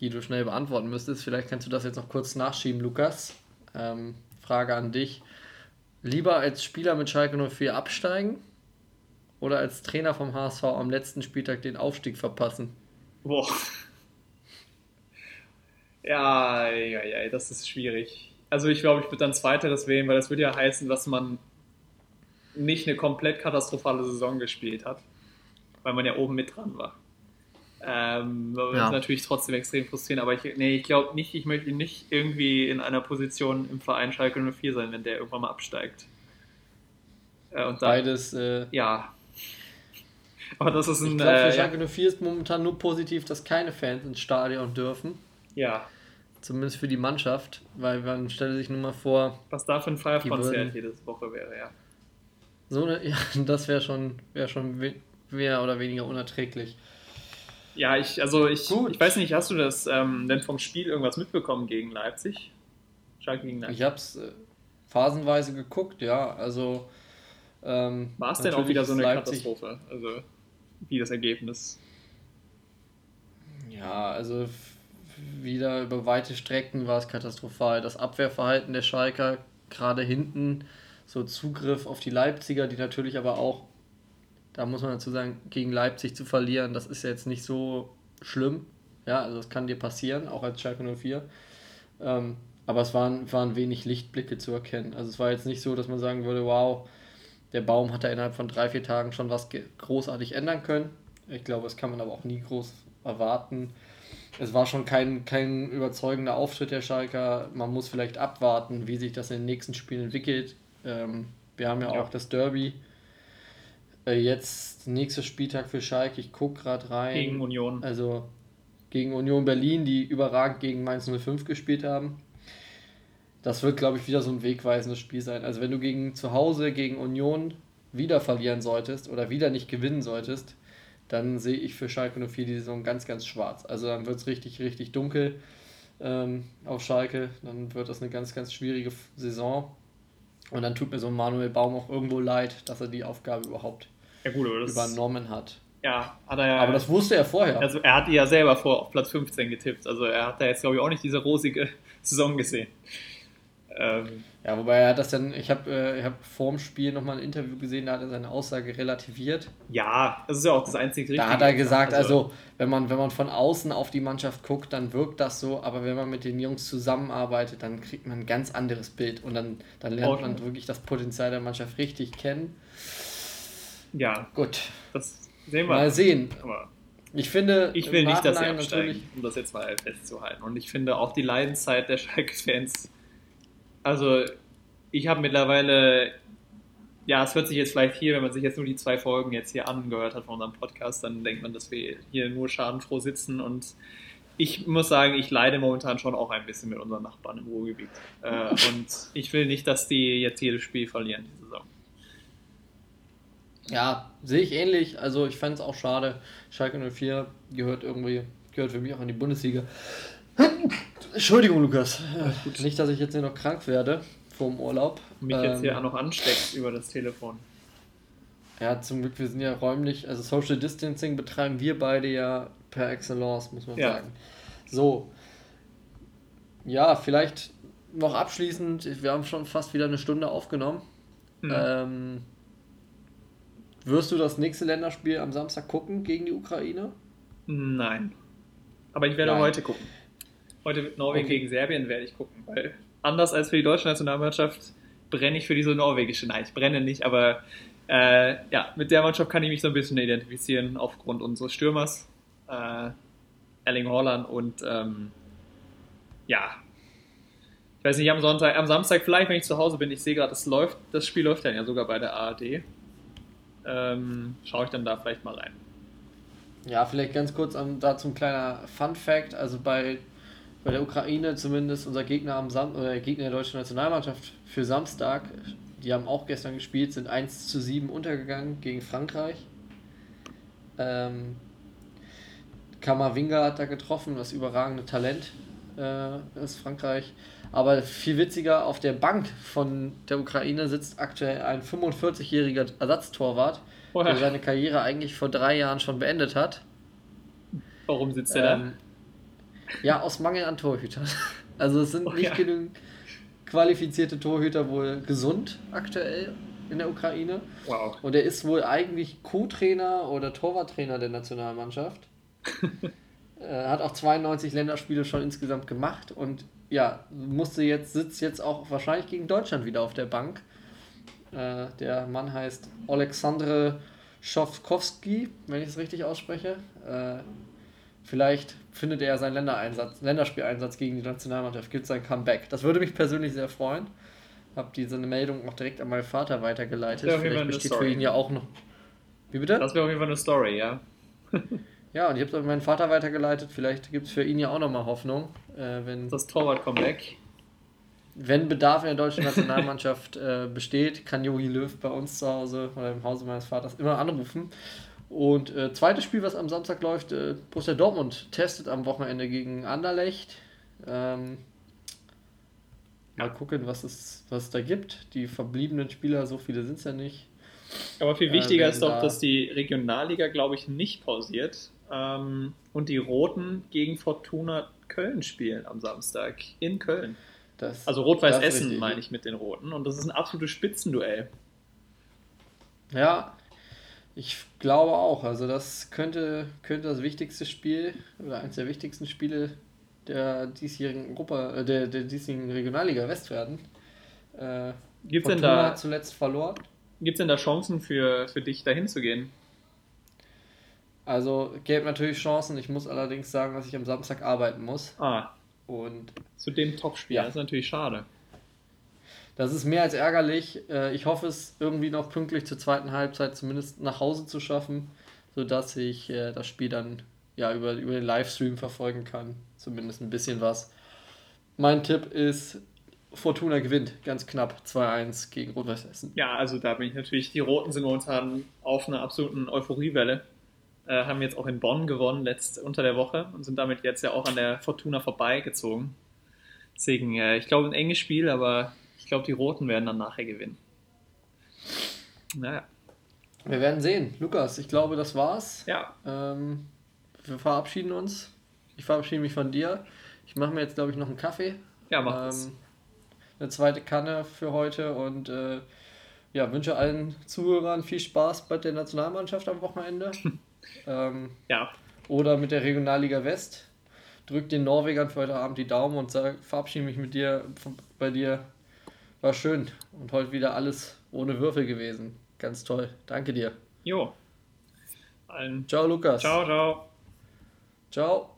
die du schnell beantworten müsstest. Vielleicht kannst du das jetzt noch kurz nachschieben, Lukas. Ähm, Frage an dich. Lieber als Spieler mit Schalke 04 absteigen oder als Trainer vom HSV am letzten Spieltag den Aufstieg verpassen? Boah. Ja, ja, ja, das ist schwierig. Also ich glaube, ich würde dann Zweiteres wählen, weil das würde ja heißen, dass man nicht eine komplett katastrophale Saison gespielt hat, weil man ja oben mit dran war. Ähm, das ja. ist natürlich trotzdem extrem frustrierend, aber ich, nee, ich glaube nicht, ich möchte nicht irgendwie in einer Position im Verein Schalke 04 sein, wenn der irgendwann mal absteigt. Äh, und dann, Beides. Äh, ja. Aber das ist ein. Ich glaube, für äh, Schalke 04 ist momentan nur positiv, dass keine Fans ins Stadion dürfen. Ja. Zumindest für die Mannschaft, weil man stelle sich nur mal vor. Was da für ein Feierkonzert jede Woche wäre, ja. So eine, ja, das wäre schon, wär schon mehr oder weniger unerträglich. Ja, ich, also ich, ich weiß nicht, hast du das ähm, denn vom Spiel irgendwas mitbekommen gegen Leipzig? Schalke gegen Leipzig. Ich habe es äh, phasenweise geguckt, ja. Also ähm, war es denn auch wieder so eine Leipzig Katastrophe? Also wie das Ergebnis? Ja, also wieder über weite Strecken war es katastrophal. Das Abwehrverhalten der Schalker gerade hinten so Zugriff auf die Leipziger, die natürlich aber auch, da muss man dazu sagen, gegen Leipzig zu verlieren, das ist jetzt nicht so schlimm. Ja, also das kann dir passieren, auch als Schalke 04. Ähm, aber es waren, waren wenig Lichtblicke zu erkennen. Also es war jetzt nicht so, dass man sagen würde, wow, der Baum hat da innerhalb von drei, vier Tagen schon was großartig ändern können. Ich glaube, das kann man aber auch nie groß erwarten. Es war schon kein, kein überzeugender Auftritt der Schalker. Man muss vielleicht abwarten, wie sich das in den nächsten Spielen entwickelt. Ähm, wir haben ja, ja, auch das Derby. Äh, jetzt nächster Spieltag für Schalke. Ich gucke gerade rein. Gegen Union. Also gegen Union Berlin, die überragend gegen Mainz 05 gespielt haben das wird, glaube ich, wieder so ein wegweisendes Spiel sein. Also wenn du gegen zu Hause gegen Union wieder verlieren solltest oder wieder nicht gewinnen solltest, dann sehe ich für Schalke 04 die Saison ganz, ganz schwarz. Also dann wird es richtig, richtig dunkel ähm, auf Schalke. Dann wird das eine ganz, ganz schwierige Saison. Und dann tut mir so Manuel Baum auch irgendwo leid, dass er die Aufgabe überhaupt ja, gut, übernommen hat. Ja, hat er ja. Aber das wusste er vorher. Also er hat ja selber vor auf Platz 15 getippt. Also er hat da jetzt, glaube ich, auch nicht diese rosige Saison gesehen. Ähm, ja, wobei er hat das dann, ich habe äh, hab vor dem Spiel nochmal ein Interview gesehen, da hat er seine Aussage relativiert. Ja, das ist ja auch das einzige Richtige. Da hat er gesagt, also, also, wenn, man, wenn man von außen auf die Mannschaft guckt, dann wirkt das so, aber wenn man mit den Jungs zusammenarbeitet, dann kriegt man ein ganz anderes Bild und dann, dann lernt man wirklich das Potenzial der Mannschaft richtig kennen. Ja. Gut. Das sehen wir. Mal sehen. Aber ich finde, ich will nicht, dass sie absteigen, um das jetzt mal festzuhalten. Und ich finde auch die Leidenszeit der Schalke-Fans also ich habe mittlerweile, ja, es hört sich jetzt vielleicht hier, wenn man sich jetzt nur die zwei Folgen jetzt hier angehört hat von unserem Podcast, dann denkt man, dass wir hier nur schadenfroh sitzen und ich muss sagen, ich leide momentan schon auch ein bisschen mit unseren Nachbarn im Ruhrgebiet. Äh, und ich will nicht, dass die jetzt jedes Spiel verlieren, die Saison. Ja, sehe ich ähnlich. Also ich fände es auch schade. Schalke 04 gehört irgendwie, gehört für mich auch in die Bundesliga. Entschuldigung, Lukas. Gut. Nicht, dass ich jetzt hier noch krank werde vor dem Urlaub. Mich ähm, jetzt hier auch noch ansteckt über das Telefon. Ja, zum Glück, wir sind ja räumlich, also Social Distancing betreiben wir beide ja per Excellence, muss man ja. sagen. So. Ja, vielleicht noch abschließend, wir haben schon fast wieder eine Stunde aufgenommen. Mhm. Ähm, wirst du das nächste Länderspiel am Samstag gucken gegen die Ukraine? Nein. Aber ich werde Nein. heute gucken. Heute mit Norwegen okay. gegen Serbien werde ich gucken, weil anders als für die deutsche Nationalmannschaft brenne ich für diese norwegische. Nein, ich brenne nicht, aber äh, ja, mit der Mannschaft kann ich mich so ein bisschen identifizieren aufgrund unseres Stürmers, äh, Erling Haaland und ähm, ja, ich weiß nicht, am Sonntag, am Samstag vielleicht, wenn ich zu Hause bin, ich sehe gerade, das läuft, das Spiel läuft dann ja sogar bei der ARD. Ähm, schaue ich dann da vielleicht mal rein. Ja, vielleicht ganz kurz um, dazu ein kleiner Fun Fact. Also bei bei der Ukraine zumindest unser Gegner am Sam oder Gegner der deutschen Nationalmannschaft für Samstag, die haben auch gestern gespielt, sind 1 zu 7 untergegangen gegen Frankreich. Ähm, Kamavinga hat da getroffen, das überragende Talent äh, ist Frankreich. Aber viel witziger, auf der Bank von der Ukraine sitzt aktuell ein 45-jähriger Ersatztorwart, oh der seine Karriere eigentlich vor drei Jahren schon beendet hat. Warum sitzt er ähm, da? Ja, aus Mangel an Torhütern. Also es sind oh, nicht ja. genügend qualifizierte Torhüter wohl gesund aktuell in der Ukraine. Wow. Und er ist wohl eigentlich Co-Trainer oder Torwarttrainer der Nationalmannschaft. äh, hat auch 92 Länderspiele schon insgesamt gemacht und ja, musste jetzt, sitzt jetzt auch wahrscheinlich gegen Deutschland wieder auf der Bank. Äh, der Mann heißt Alexandre Schofkowski, wenn ich es richtig ausspreche. Äh, Vielleicht findet er seinen Ländereinsatz, Länderspieleinsatz gegen die Nationalmannschaft, gibt sein Comeback. Das würde mich persönlich sehr freuen. Habe diese Meldung auch direkt an meinen Vater weitergeleitet. Vielleicht besteht Story. für ihn ja auch noch. Wie bitte? Das wäre auf jeden Fall eine Story, ja. ja, und ich habe es an meinen Vater weitergeleitet. Vielleicht gibt es für ihn ja auch nochmal Hoffnung. Äh, wenn, das Torwart-Comeback. Wenn Bedarf in der deutschen Nationalmannschaft äh, besteht, kann Jogi Löw bei uns zu Hause oder im Hause meines Vaters immer anrufen. Und äh, zweites Spiel, was am Samstag läuft, äh, Borussia Dortmund testet am Wochenende gegen Anderlecht. Ähm, mal gucken, was es, was es da gibt. Die verbliebenen Spieler, so viele sind es ja nicht. Aber viel wichtiger äh, ist doch, da dass die Regionalliga, glaube ich, nicht pausiert ähm, und die Roten gegen Fortuna Köln spielen am Samstag in Köln. Das, also Rot-Weiß Essen meine ich mit den Roten und das ist ein absolutes Spitzenduell. Ja, Ich glaube auch. Also das könnte, könnte das wichtigste Spiel oder eines der wichtigsten Spiele der diesjährigen Europa, äh, der, der diesjährigen Regionalliga West werden. Äh, Gibt's denn Fortuna da- hat zuletzt verloren. Gibt es denn da Chancen für, für dich, dahin zu gehen? Also gäbe natürlich Chancen. Ich muss allerdings sagen, dass ich am Samstag arbeiten muss. Ah, Und zu dem Topspiel. Ja. Das ist natürlich schade. Das ist mehr als ärgerlich. Äh, Ich hoffe es irgendwie noch pünktlich zur zweiten Halbzeit zumindest nach Hause zu schaffen, sodass ich äh, das Spiel dann ja über, über den Livestream verfolgen kann. Zumindest ein bisschen was. Mein Tipp ist, Fortuna gewinnt ganz knapp 2-1 gegen Rot-Weiß Essen. Ja, also da bin ich natürlich, die Roten sind momentan auf einer absoluten Euphoriewelle. Äh, haben jetzt auch in Bonn gewonnen, letzt unter der Woche und sind damit jetzt ja auch an der Fortuna vorbeigezogen. Deswegen, äh, ich glaube, ein enges Spiel, aber ich glaube, die Roten werden dann nachher gewinnen. Naja, Wir werden sehen. Lukas, ich glaube, das war's. ja, Ähm, wir verabschieden uns. Ich verabschiede mich von dir. Ich mache mir jetzt, glaube ich, noch einen Kaffee. ja, macht es. Ähm, eine zweite Kanne für heute und äh, ja, wünsche allen Zuhörern viel Spaß bei der Nationalmannschaft am Wochenende. ähm, Ja, oder mit der Regionalliga West. Drück den Norwegern für heute Abend die Daumen und sag, verabschiede mich mit dir von- bei dir. War schön und heute wieder alles ohne Würfel gewesen. Ganz toll. Danke dir. jo. Allen Ciao, Lukas. ciao, ciao. Ciao.